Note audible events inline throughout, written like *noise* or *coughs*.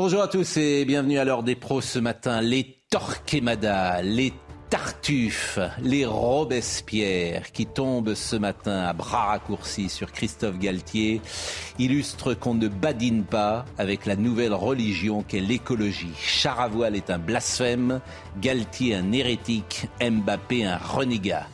Bonjour à tous et bienvenue à l'heure des pros ce matin. Les Torquemada, les Tartuffe, les Robespierre qui tombent ce matin à bras raccourcis sur Christophe Galtier illustrent qu'on ne badine pas avec la nouvelle religion qu'est l'écologie. Charavoile est un blasphème, Galtier un hérétique, Mbappé un renégat.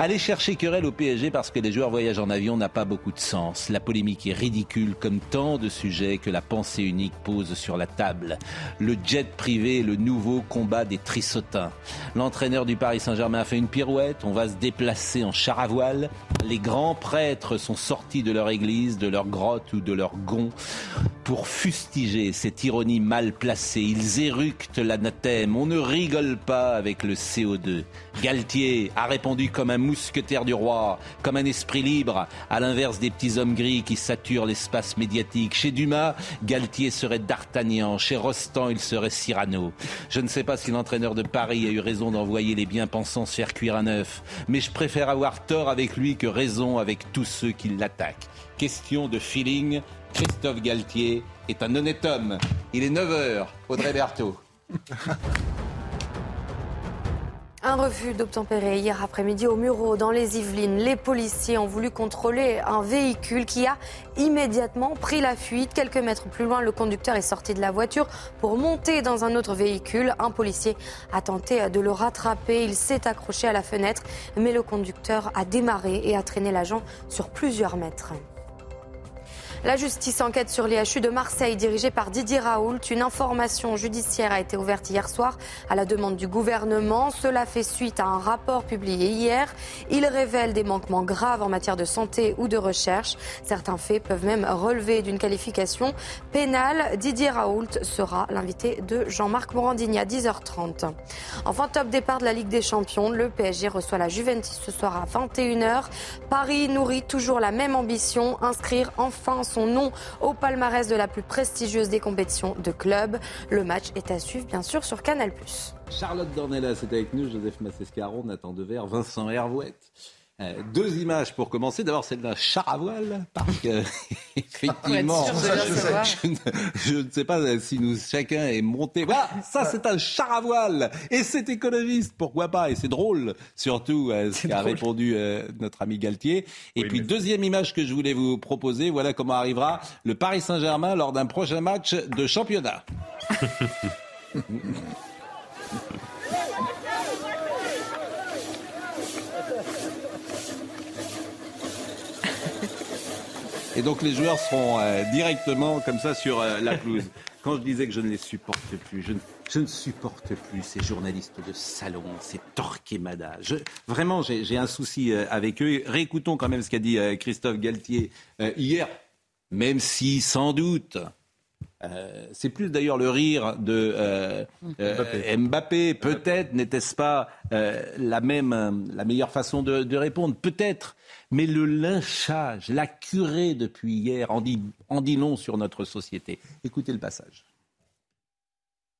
Aller chercher querelle au PSG parce que les joueurs voyagent en avion n'a pas beaucoup de sens. La polémique est ridicule comme tant de sujets que la pensée unique pose sur la table. Le jet privé est le nouveau combat des trissotins. L'entraîneur du Paris Saint-Germain a fait une pirouette. On va se déplacer en char à voile. Les grands prêtres sont sortis de leur église, de leur grotte ou de leur gond pour fustiger cette ironie mal placée. Ils éructent l'anathème. On ne rigole pas avec le CO2. Galtier a répondu comme un mousquetaire du roi, comme un esprit libre, à l'inverse des petits hommes gris qui saturent l'espace médiatique. Chez Dumas, Galtier serait D'Artagnan, chez Rostand, il serait Cyrano. Je ne sais pas si l'entraîneur de Paris a eu raison d'envoyer les bien-pensants se faire cuire à neuf, mais je préfère avoir tort avec lui que raison avec tous ceux qui l'attaquent. Question de feeling, Christophe Galtier est un honnête homme. Il est 9h, Audrey Berthaud. *laughs* Un refus d'obtempérer hier après-midi au Muro, dans les Yvelines. Les policiers ont voulu contrôler un véhicule qui a immédiatement pris la fuite. Quelques mètres plus loin, le conducteur est sorti de la voiture pour monter dans un autre véhicule. Un policier a tenté de le rattraper. Il s'est accroché à la fenêtre, mais le conducteur a démarré et a traîné l'agent sur plusieurs mètres. La justice enquête sur l'IHU de Marseille dirigée par Didier Raoult. Une information judiciaire a été ouverte hier soir à la demande du gouvernement. Cela fait suite à un rapport publié hier. Il révèle des manquements graves en matière de santé ou de recherche. Certains faits peuvent même relever d'une qualification pénale. Didier Raoult sera l'invité de Jean-Marc Morandini à 10h30. Enfin, top départ de la Ligue des Champions. Le PSG reçoit la Juventus ce soir à 21h. Paris nourrit toujours la même ambition, inscrire enfin son nom au palmarès de la plus prestigieuse des compétitions de club. Le match est à suivre bien sûr sur Canal+. Charlotte Dornelas est avec nous, Joseph Massescaron, Nathan Dever, Vincent Hervouette. Euh, deux images pour commencer. D'abord celle d'un char à voile, parce que *laughs* effectivement, je, ne, je ne sais pas si nous chacun est monté. Voilà, ça c'est un char à voile et c'est écologiste, pourquoi pas Et c'est drôle, surtout euh, ce qu'a répondu euh, notre ami Galtier. Et puis deuxième image que je voulais vous proposer. Voilà comment arrivera le Paris Saint-Germain lors d'un prochain match de championnat. *laughs* Et donc les joueurs seront euh, directement comme ça sur euh, la pelouse. *laughs* Quand je disais que je ne les supporte plus, je ne, je ne supporte plus ces journalistes de salon, ces Torquemada. Je, vraiment, j'ai un souci euh, avec eux. Réécoutons quand même ce qu'a dit Christophe Galtier hier, même si sans doute. euh, c'est plus d'ailleurs le rire de euh, euh, Mbappé. Peut-être n'était-ce pas la même, la meilleure façon de, de répondre. Peut-être. Mais le lynchage, la curée depuis hier, en dit, en sur notre société. Écoutez le passage.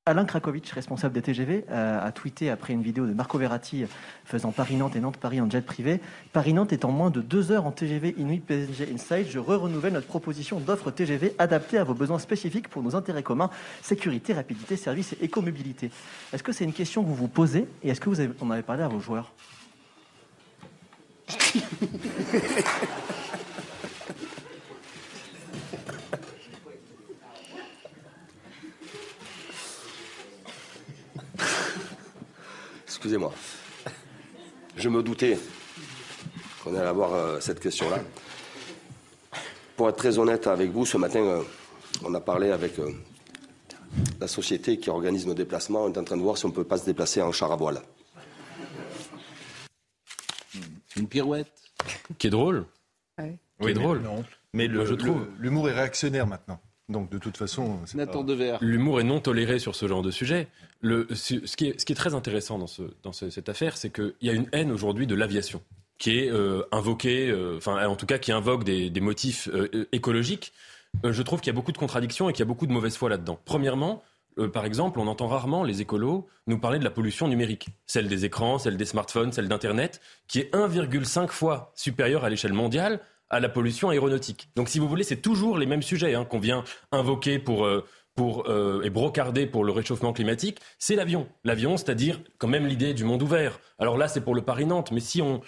Alain Krakowicz, responsable des TGV, euh, a tweeté après une vidéo de Marco Verratti faisant Paris-Nantes et Nantes-Paris en jet privé. Paris-Nantes est en moins de deux heures en TGV Inuit PSG Inside. Je re-renouvelle notre proposition d'offre TGV adaptée à vos besoins spécifiques pour nos intérêts communs, sécurité, rapidité, service et écomobilité. Est-ce que c'est une question que vous vous posez et est-ce que vous en avez parlé à vos joueurs? Excusez-moi. Je me doutais qu'on allait avoir euh, cette question-là. Pour être très honnête avec vous, ce matin, euh, on a parlé avec euh, la société qui organise nos déplacements. On est en train de voir si on ne peut pas se déplacer en char à voile. Une pirouette. Qui est drôle. Ouais. Qui est drôle. Mais le, je trouve l'humour est réactionnaire maintenant. Donc de toute façon, Nathan. L'humour est non toléré sur ce genre de sujet. Le, ce, qui est, ce, qui est, très intéressant dans, ce, dans cette affaire, c'est qu'il y a une haine aujourd'hui de l'aviation qui est euh, invoquée, euh, enfin en tout cas qui invoque des, des motifs euh, écologiques. Euh, je trouve qu'il y a beaucoup de contradictions et qu'il y a beaucoup de mauvaise foi là-dedans. Premièrement, euh, par exemple, on entend rarement les écolos nous parler de la pollution numérique, celle des écrans, celle des smartphones, celle d'Internet, qui est 1,5 fois supérieure à l'échelle mondiale à la pollution aéronautique. Donc si vous voulez, c'est toujours les mêmes sujets hein, qu'on vient invoquer pour... Euh, pour, euh, et brocarder pour le réchauffement climatique, c'est l'avion. L'avion, c'est-à-dire quand même l'idée du monde ouvert. Alors là, c'est pour le Paris-Nantes, mais si on,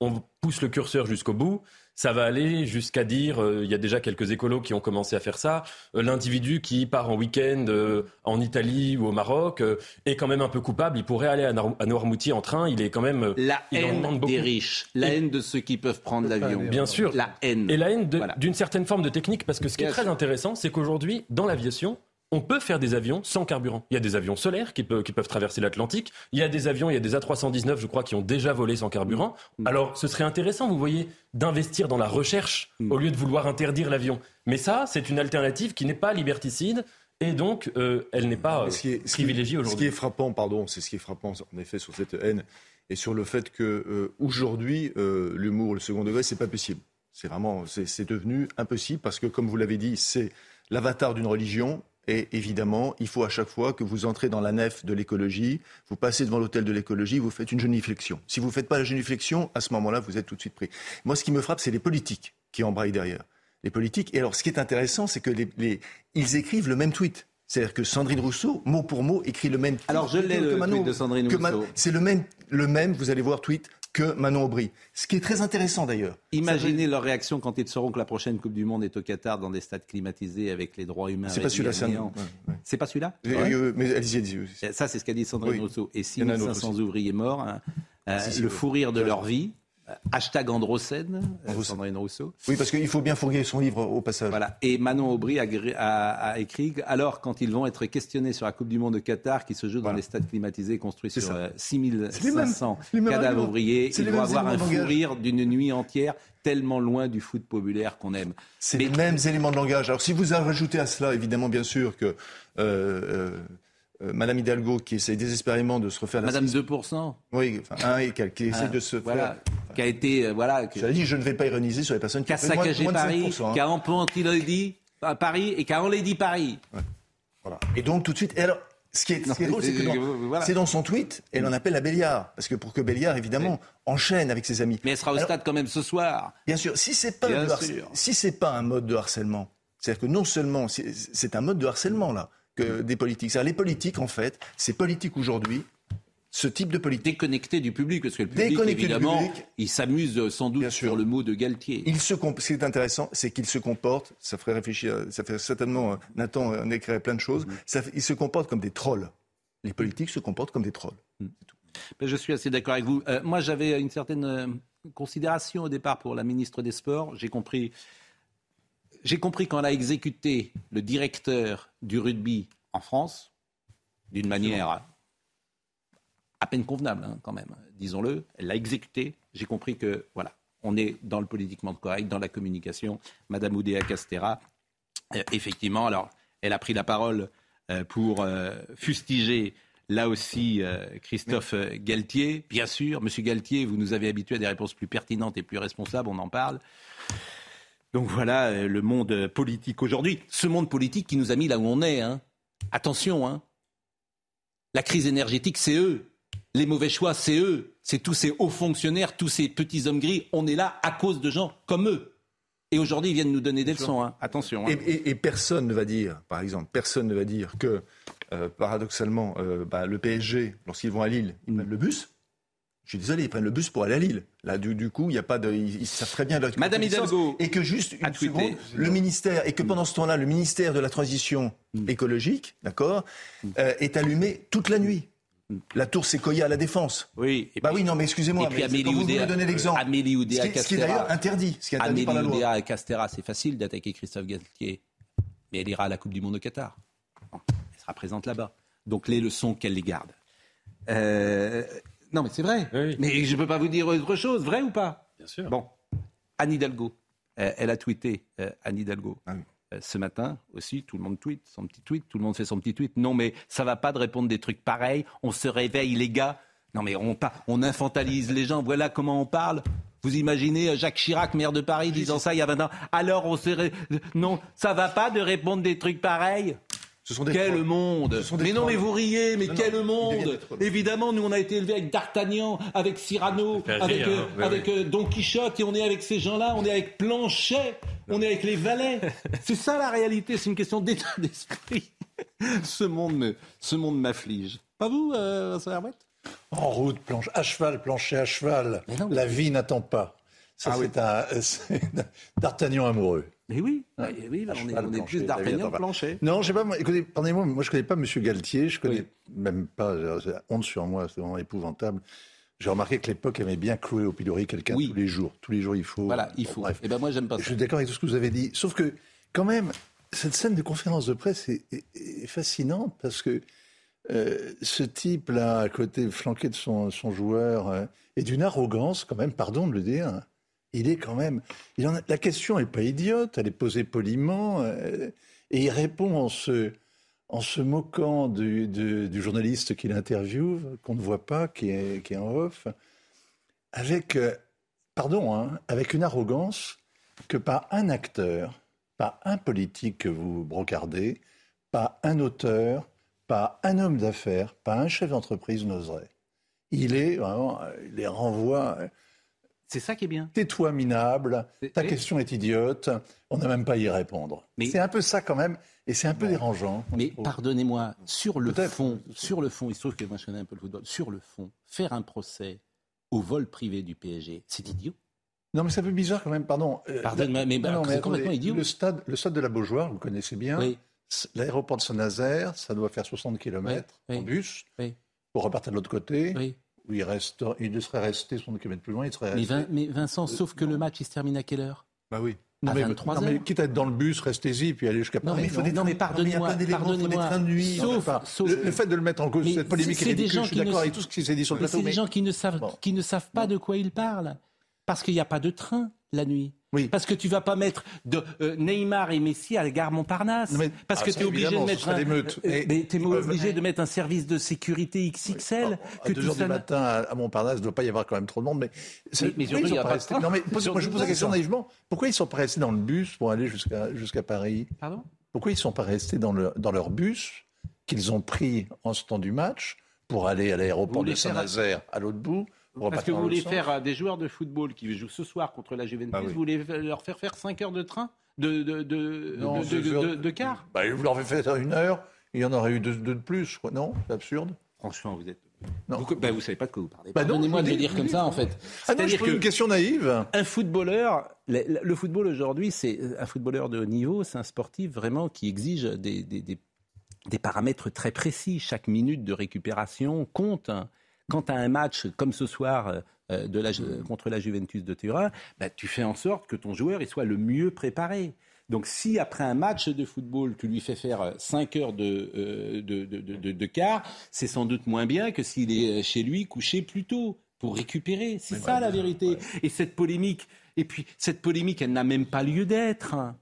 on pousse le curseur jusqu'au bout, ça va aller jusqu'à dire, euh, il y a déjà quelques écolos qui ont commencé à faire ça, euh, l'individu qui part en week-end euh, en Italie ou au Maroc est quand même un peu coupable, il pourrait aller à, Noirmoutier en train, il est quand même... La haine des riches, la haine de ceux qui peuvent prendre l'avion. Bien sûr. La haine. Et la haine d'une certaine forme de technique, parce que ce qui est très intéressant, c'est qu'aujourd'hui, dans l'aviation, on peut faire des avions sans carburant. Il y a des avions solaires qui, peuvent, traverser l'Atlantique. Il y a des avions, il y a des A319, je crois, qui ont déjà volé sans carburant. Mm. Alors, ce serait intéressant, vous voyez, d'investir dans la recherche mm. au lieu de vouloir interdire l'avion. Mais ça, c'est une alternative qui n'est pas liberticide. Et donc, euh, elle n'est pas euh, privilégiée aujourd'hui. Ce qui est frappant, pardon, c'est ce qui est frappant en effet sur cette haine et sur le fait que euh, aujourd'hui, l'humour, le second degré, c'est pas possible. C'est vraiment, c'est devenu impossible parce que, comme vous l'avez dit, c'est l'avatar d'une religion et évidemment, il faut à chaque fois que vous entrez dans la nef de l'écologie, vous passez devant l'hôtel de l'écologie, vous faites une géniflexion. Si vous ne faites pas la géniflexion, à ce moment-là, vous êtes tout de suite pris. Moi, ce qui me frappe, c'est les politiques qui embraillent derrière. Les politiques. Et alors, ce qui est intéressant, c'est que les, ils écrivent le même tweet. C'est-à-dire que Sandrine Rousseau, mot pour mot, écrit le même. Alors je l'ai le tweet de Sandrine Rousseau. C'est le même, le même. Vous allez voir tweet que Manon Aubry. Ce qui est très intéressant d'ailleurs. Imaginez leur réaction quand ils sauront que la prochaine Coupe du Monde est au Qatar dans des stades climatisés avec les droits humains. C'est pas celui-là, c'est pas celui-là Mais allez-y, allez-y. Ça, c'est ce qu'a dit Sandrine Rousseau. Et 6500 ouvriers morts, hein, euh, le fou rire de leur vie. Hashtag Androcène, euh, Sandrine Rousseau. Oui, parce qu'il faut bien fourguer son livre au passage. Voilà. Et Manon Aubry a, écrit alors, quand ils vont être questionnés sur la Coupe du Monde de Qatar, qui se joue dans les stades climatisés construits sur 6500 euh, cadavres ouvriers, ils vont avoir un fou rire d'une nuit entière tellement loin du foot populaire qu'on aime. C'est les mêmes éléments de langage. Alors si vous rajoutez à cela, évidemment, bien sûr, que euh, euh, Madame Hidalgo qui essaie désespérément de se refaire la Madame 2%. Oui, enfin, un et qui, qui essaie ah, de se voilà, qui a été, euh, voilà. Que... dit, je ne vais pas ironiser sur les personnes qui, ont saccagé Paris, hein. qui a empantilé Paris et qui a enlaidi Paris. Ouais. Voilà. Et donc tout de suite, et alors, ce qui est, ce qui est drôle, c'est que dans, c'est dans son tweet, elle en appelle à Béliard, parce que pour que Béliard, évidemment, enchaîne avec ses amis. Mais elle sera au stade quand même ce soir. Bien sûr, si c'est pas, si c'est pas un mode de harcèlement, c'est-à-dire que non seulement c'est un mode de harcèlement là, que des politiques. Les politiques, en fait, ces politiques aujourd'hui, ce type de politique. Déconnecté du public, parce que le public, évidemment, il s'amuse sans doute sur le mot de Galtier. Il se ce qui est intéressant, c'est qu'il se comporte, ça ferait réfléchir, ça fait certainement, euh, Nathan en écrirait plein de choses, mm. il se comporte comme des trolls. Les politiques se comportent comme des trolls. Ben, je suis assez d'accord avec vous. Euh, moi, j'avais une certaine euh, considération au départ pour la ministre des Sports. J'ai compris j'ai compris quand elle a exécuté le directeur du rugby en France, d'une manière à peine convenable hein, quand même, disons-le, elle l'a exécuté. J'ai compris que voilà, on est dans le politiquement correct, dans la communication. Madame Oudéa Castera, euh, effectivement, alors elle a pris la parole euh, pour euh, fustiger là aussi Christophe Galtier. Bien sûr, Monsieur Galtier, vous nous avez habitués à des réponses plus pertinentes et plus responsables, on en parle. Donc voilà le monde politique aujourd'hui. Ce monde politique qui nous a mis là où on est. Hein. Attention, hein. la crise énergétique, c'est eux. Les mauvais choix, c'est eux. C'est tous ces hauts fonctionnaires, tous ces petits hommes gris. On est là à cause de gens comme eux. Et aujourd'hui, ils viennent nous donner des leçons. Hein. Attention. Et, personne ne va dire, par exemple, personne ne va dire que, euh, paradoxalement, euh, bah, le PSG, lorsqu'ils vont à Lille, ils mm. le bus. Je suis désolé, ils prennent le bus pour aller à Lille. Là, du, coup, il n'y a pas de, ils, savent très bien. Madame Hidalgo. Et que juste une seconde, le ministère, et que pendant ce temps-là, le ministère de la transition mm. écologique, d'accord, mm. euh, est allumé toute la nuit. La tour Sequoia à la défense. Oui. bah oui, non, mais excusez-moi. mais puis Amélie Oudéa, vous donner l'exemple. Amélie Oudéa ce, ce qui est d'ailleurs interdit. Ce qui est interdit Amélie Oudéa à Castera, c'est facile d'attaquer Christophe Galtier, mais elle ira à la Coupe du Monde au Qatar. elle sera présente là-bas. Donc les leçons qu'elle les garde. Euh, non, mais c'est vrai. Mais je ne peux pas vous dire autre chose, vrai ou pas? Bien sûr. Bon, Anne Hidalgo. Euh, elle a tweeté, euh, Anne Hidalgo. Ah Euh, Ce matin aussi, tout le monde tweet, son petit tweet, tout le monde fait son petit tweet. Non, mais ça va pas de répondre des trucs pareils. On se réveille, les gars. Non, mais on, on infantilise les gens. Voilà comment on parle. Vous imaginez euh, Jacques Chirac, maire de Paris, disant ça il y a 20 ans. Alors on se... ré- Non, ça va pas de répondre des trucs pareils? Ce sont des Quel trolls. monde Ce sont des Mais non, mais vous riez, mais Non, quel non, monde. Évidemment, nous on a été élevés avec D'Artagnan, avec Cyrano, avec, rire, euh, hein. Avec euh, Don Quichotte, et on est avec ces gens-là, on est avec Planchet, on est avec les valets. C'est ça la réalité, c'est une question d'état *laughs* d'esprit. Ce monde me, ce monde m'afflige. Pas vous, euh, Vincent En route, planche, à cheval, plancher à cheval. Mais non, mais- La vie n'attend pas. Ça, Ah oui. c'est un *laughs* d'Artagnan amoureux. Mais oui, Ouais. eh oui, À on est, on est plus D'Artagnan pas. Planchet. Non, je sais pas. moi, Écoutez, pardonnez-moi, moi je connais pas Monsieur Galtier. Je connais Oui. même pas. euh, honte sur moi. C'est vraiment épouvantable. J'ai remarqué que l'époque aimait bien clouer au pilori quelqu'un Oui. tous les jours. Tous les jours, il faut. Voilà, il Bon, faut. bref. Et ben moi j'aime pas Je ça. suis d'accord avec tout ce que vous avez dit. Sauf que, quand même, cette scène de conférence de presse est, est- est fascinante parce que euh, ce type-là, à côté, flanqué de son, son joueur, euh, est d'une arrogance, quand même, pardon de le dire. Il est quand même. Il en a- la question n'est pas idiote, elle est posée poliment, euh, et il répond en se, moquant du, journaliste qui l'interviewe, qu'on ne voit pas, qui est, en off, avec, euh, pardon, hein, avec une arrogance que pas un acteur, pas un politique que vous brocardez, pas un auteur, pas un homme d'affaires, pas un chef d'entreprise n'oserait. Il est vraiment, euh, il les renvoie. C'est ça qui est bien. Tais-toi, minable. Ta question est idiote. On n'a même pas à y répondre. Mais- C'est un peu ça quand même, et c'est un peu dérangeant. Mais pardonnez-moi, sur le fond, sur le fond, il se trouve que moi je connais un peu le football. Sur le fond, faire un procès au vol privé du PSG, c'est idiot. Non, mais c'est un peu bizarre quand même. Pardon. Euh, Pardonne-moi, mais non, c'est complètement idiot. Le stade, le stade de la Beaujoire, vous connaissez bien. Oui, L'aéroport de Saint-Nazaire, ça doit faire 60 km Oui, en oui. bus. Pour repartir de l'autre côté, il, reste, il serait resté 60 km plus loin, il serait Mais. Vin- mais Vincent, sauf que le match il se termine à quelle heure? Bah oui. non, à mais, 23 non, mais heures. quitte à être dans le bus, restez-y, puis aller jusqu'à Non, Paris. mais il faut des- non, mais pardonnez-moi, il y a pas d'éléments, il faut des pardonnez-moi. trains de nuit. Sauf- sauf- le, le fait de le mettre en cause, Mais cette polémique c'est est des ridicule, gens je suis d'accord avec tout ce qui s'est dit sur le Mais plateau. c'est des mais- gens qui ne savent, Bon. qui ne savent pas de quoi ils parlent. Parce qu'il n'y a pas de train la nuit. Oui. Parce que tu vas pas mettre de, euh, Neymar et Messi à la gare Montparnasse. Mais- parce ah, que ça, tu es obligé de mettre un, euh, mais obligé de mettre un service de sécurité XXL. À que 2 tout heures du matin à Montparnasse, il ne doit pas y avoir quand même trop de monde. Mais, Mais- ils sont pas restés-. Non, *laughs* pose- moi, je pose la question naïvement. Pourquoi ils ne sont pas restés dans le bus pour aller jusqu'à jusqu'à Paris? Pardon? Pourquoi ils ne sont pas restés dans, le, dans leur bus qu'ils ont pris en ce temps du match pour aller à l'aéroport de Saint-Nazaire à l'autre bout Parce que vous voulez faire euh, des joueurs de football qui jouent ce soir contre la Juventus, Ah oui. vous voulez leur faire faire 5 heures de train de, de, de, Non, de, deux de- heures. de- de car Bah, Vous leur avez fait une heure, il y en aurait eu deux, deux de plus, je crois. Non C'est absurde. Franchement, vous êtes. Non. Vous, bah, vous savez pas de quoi vous parlez. Bah non, Pardonnez-moi de le dire comme ça, en fait. Ah non, je une que question naïve. un footballeur, le, le football aujourd'hui, c'est un footballeur de haut niveau, c'est un sportif vraiment qui exige des, des, des- des paramètres très précis. Chaque minute de récupération compte. Quand tu as un match comme ce soir euh, euh, de la, contre la Juventus de Turin, bah, tu fais en sorte que ton joueur il soit le mieux préparé. Donc si après un match de football, tu lui fais faire 5 heures de, euh, de, de, de, quart, c'est sans doute moins bien que s'il est chez lui couché plus tôt pour récupérer. C'est ça la vérité. Et cette polémique, et puis cette polémique, elle n'a même pas lieu d'être. hein.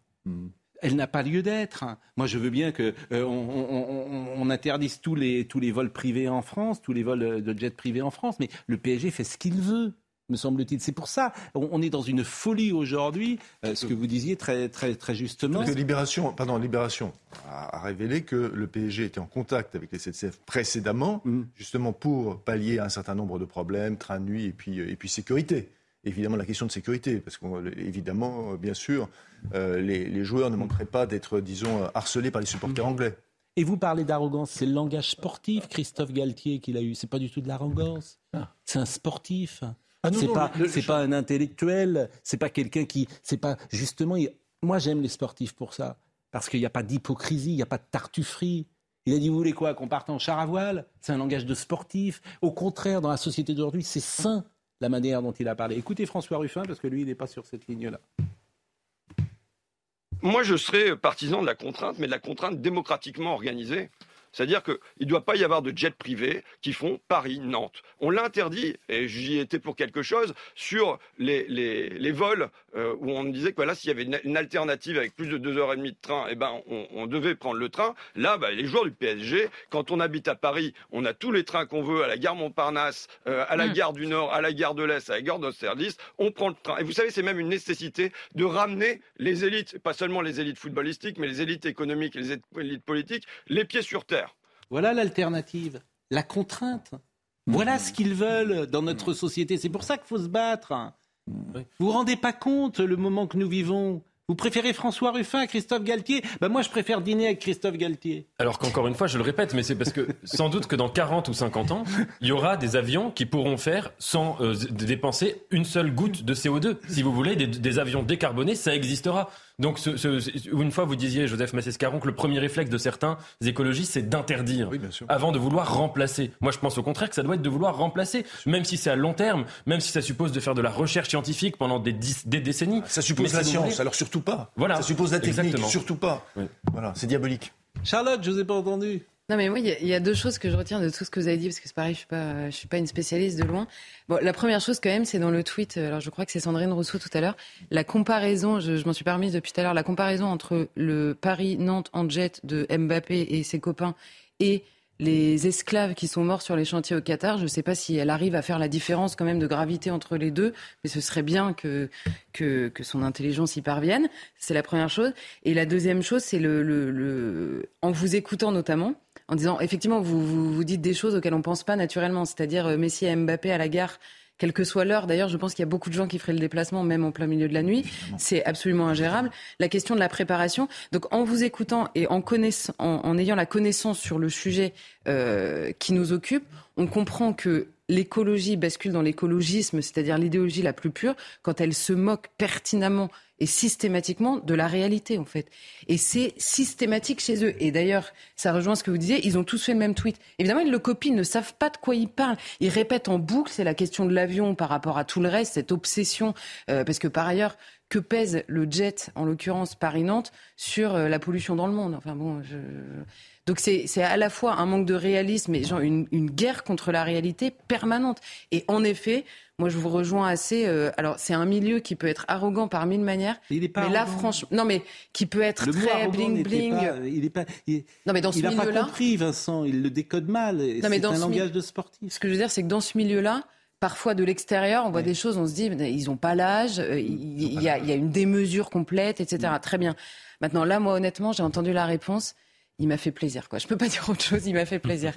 Elle n'a pas lieu d'être. hein. Moi, je veux bien que euh, on, interdise tous les tous les vols privés en France, tous les vols euh, de jets privés en France, mais le PSG fait ce qu'il veut. Me semble-t-il. C'est pour ça. On, est dans une folie aujourd'hui. euh, ce que vous disiez très très très justement. Parce que Libération, pardon, Libération a, a révélé que le PSG était en contact avec les SNCF précédemment, Mm. justement pour pallier un certain nombre de problèmes, train de nuit et puis, et puis sécurité. Évidemment, la question de sécurité, parce qu'évidemment, bien sûr, euh, les, les joueurs ne manqueraient pas d'être, disons, harcelés par les supporters anglais. Et vous parlez d'arrogance, c'est le langage sportif, Christophe Galtier qu'il a eu. C'est pas du tout de l'arrogance. C'est un sportif. Ah c'est pas, le- pas un intellectuel. C'est pas quelqu'un qui, c'est pas justement. il- Moi, j'aime les sportifs pour ça, parce qu'il n'y a pas d'hypocrisie, il n'y a pas de tartufferie. Il a dit, vous voulez quoi, qu'on parte en char à voile? C'est un langage de sportif. Au contraire, dans la société d'aujourd'hui, c'est sain la manière dont il a parlé. Écoutez François Ruffin, parce que lui, il n'est pas sur cette ligne-là. Moi, je serais partisan de la contrainte, mais de la contrainte démocratiquement organisée. C'est-à-dire qu'il ne doit pas y avoir de jets privés qui font Paris-Nantes. On l'interdit, et j'y étais pour quelque chose, sur les, les, les vols euh, où on disait que voilà, s'il y avait une, une, alternative avec plus de deux heures et demie de train, eh ben, on, on devait prendre le train. Là, bah, les joueurs du PSG, quand on habite à Paris, on a tous les trains qu'on veut à la gare Montparnasse, euh, à la Mm. gare du Nord, à la gare de l'Est, à la gare d'Austerlitz, on prend le train. Et vous savez, c'est même une nécessité de ramener les élites, pas seulement les élites footballistiques, mais les élites économiques et les élites politiques, les pieds sur terre. Voilà l'alternative, la contrainte. Voilà ce qu'ils veulent dans notre société. C'est pour ça qu'il faut se battre. Vous vous rendez pas compte le moment que nous vivons? Vous préférez François Ruffin à Christophe Galtier? Ben Moi, je préfère dîner avec Christophe Galtier. Alors qu'encore une fois, je le répète, mais c'est parce que sans doute que dans 40 ou 50 ans, il y aura des avions qui pourront faire sans euh, dépenser une seule goutte de CO2. Si vous voulez, des, des avions décarbonés, ça existera. Donc, ce, ce, une fois, vous disiez, Joseph Massescaron, que le premier réflexe de certains écologistes, c'est d'interdire Oui, avant de vouloir remplacer. Moi, je pense au contraire que ça doit être de vouloir remplacer, même si c'est à long terme, même si ça suppose de faire de la recherche scientifique pendant des, dix- des décennies. Ça suppose Mais la science, voulez- alors surtout pas. Voilà. Ça suppose la technique, Exactement. surtout pas. Oui. Voilà, c'est diabolique. Charlotte, je vous ai pas entendu. Non mais moi il y y, a deux choses que je retiens de tout ce que vous avez dit parce que c'est pareil je suis pas suis pas une spécialiste de loin. Bon la première chose quand même c'est dans le tweet euh, alors je crois que c'est Sandrine Rousseau tout à l'heure la comparaison je, je m'en suis permise depuis tout à l'heure la comparaison entre le Paris Nantes en jet de Mbappé et ses copains et les esclaves qui sont morts sur les chantiers au Qatar, je ne sais pas si elle arrive à faire la différence quand même de gravité entre les deux, mais ce serait bien que, que, que son intelligence y parvienne. C'est la première chose. Et la deuxième chose, c'est le, le, le, en vous écoutant notamment, en disant effectivement, vous, vous, vous dites des choses auxquelles on ne pense pas naturellement, c'est-à-dire euh, Messi et Mbappé à la gare. Quelle que soit l'heure, d'ailleurs, je pense qu'il y a beaucoup de gens qui feraient le déplacement, même en plein milieu de la nuit. C'est absolument ingérable. La question de la préparation. Donc, en vous écoutant et en, connaissant, en, en ayant la connaissance sur le sujet euh, qui nous occupe, on comprend que l'écologie bascule dans l'écologisme, c'est-à-dire l'idéologie la plus pure, quand elle se moque pertinemment et systématiquement de la réalité, en fait. Et c'est systématique chez eux. Et d'ailleurs, ça rejoint ce que vous disiez, ils ont tous fait le même tweet. Évidemment, ils le copient, ils ne savent pas de quoi ils parlent. Ils répètent en boucle, c'est la question de l'avion par rapport à tout le reste, cette obsession, euh, parce que par ailleurs, que pèse le jet, en l'occurrence Paris-Nantes, sur euh, la pollution dans le monde? Enfin bon, je... Donc c'est c'est à la fois un manque de réalisme et genre une, une guerre contre la réalité permanente. Et en effet, moi je vous rejoins assez. euh, alors c'est un milieu qui peut être arrogant par mille manières. Il est pas mais là franchement, non mais qui peut être Le très bling bling. pas- il est pas. il- Non mais dans ce il n'a pas milieu-là, compris, Vincent. Il le décode mal. C'est un langage de sportif. ce que je veux dire, c'est que dans ce milieu-là, parfois de l'extérieur, on voit des choses, on se dit, ils n'ont pas l'âge, euh, il il y, a, il y a une démesure complète, etc. Très bien. Maintenant, là, moi, honnêtement, j'ai entendu la réponse. Il m'a fait plaisir, quoi. Je peux pas *laughs* dire autre chose. Il m'a fait plaisir.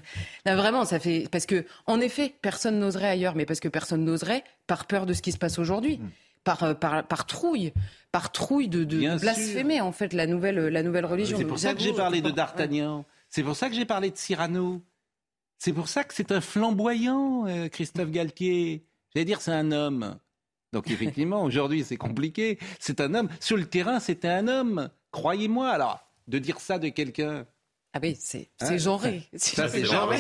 Là, vraiment, ça fait parce que, en effet, personne n'oserait ailleurs, mais parce que personne n'oserait par peur de ce qui se passe aujourd'hui, par, euh, par par trouille, par trouille de, de Bien sûr. blasphémer en fait la nouvelle la nouvelle religion. C'est pour ça que j'ai J'avoue, parlé de. D'Artagnan. C'est pour ça que j'ai parlé de Cyrano. C'est pour ça que c'est un flamboyant, euh, Christophe Galtier. J'allais dire, c'est un homme. Donc effectivement, *laughs* aujourd'hui, c'est compliqué. C'est un homme. Sur le terrain, c'était un homme. Croyez-moi. Alors, de dire ça de quelqu'un. Ah oui, c'est Hein, c'est genré. Ça, c'est genré.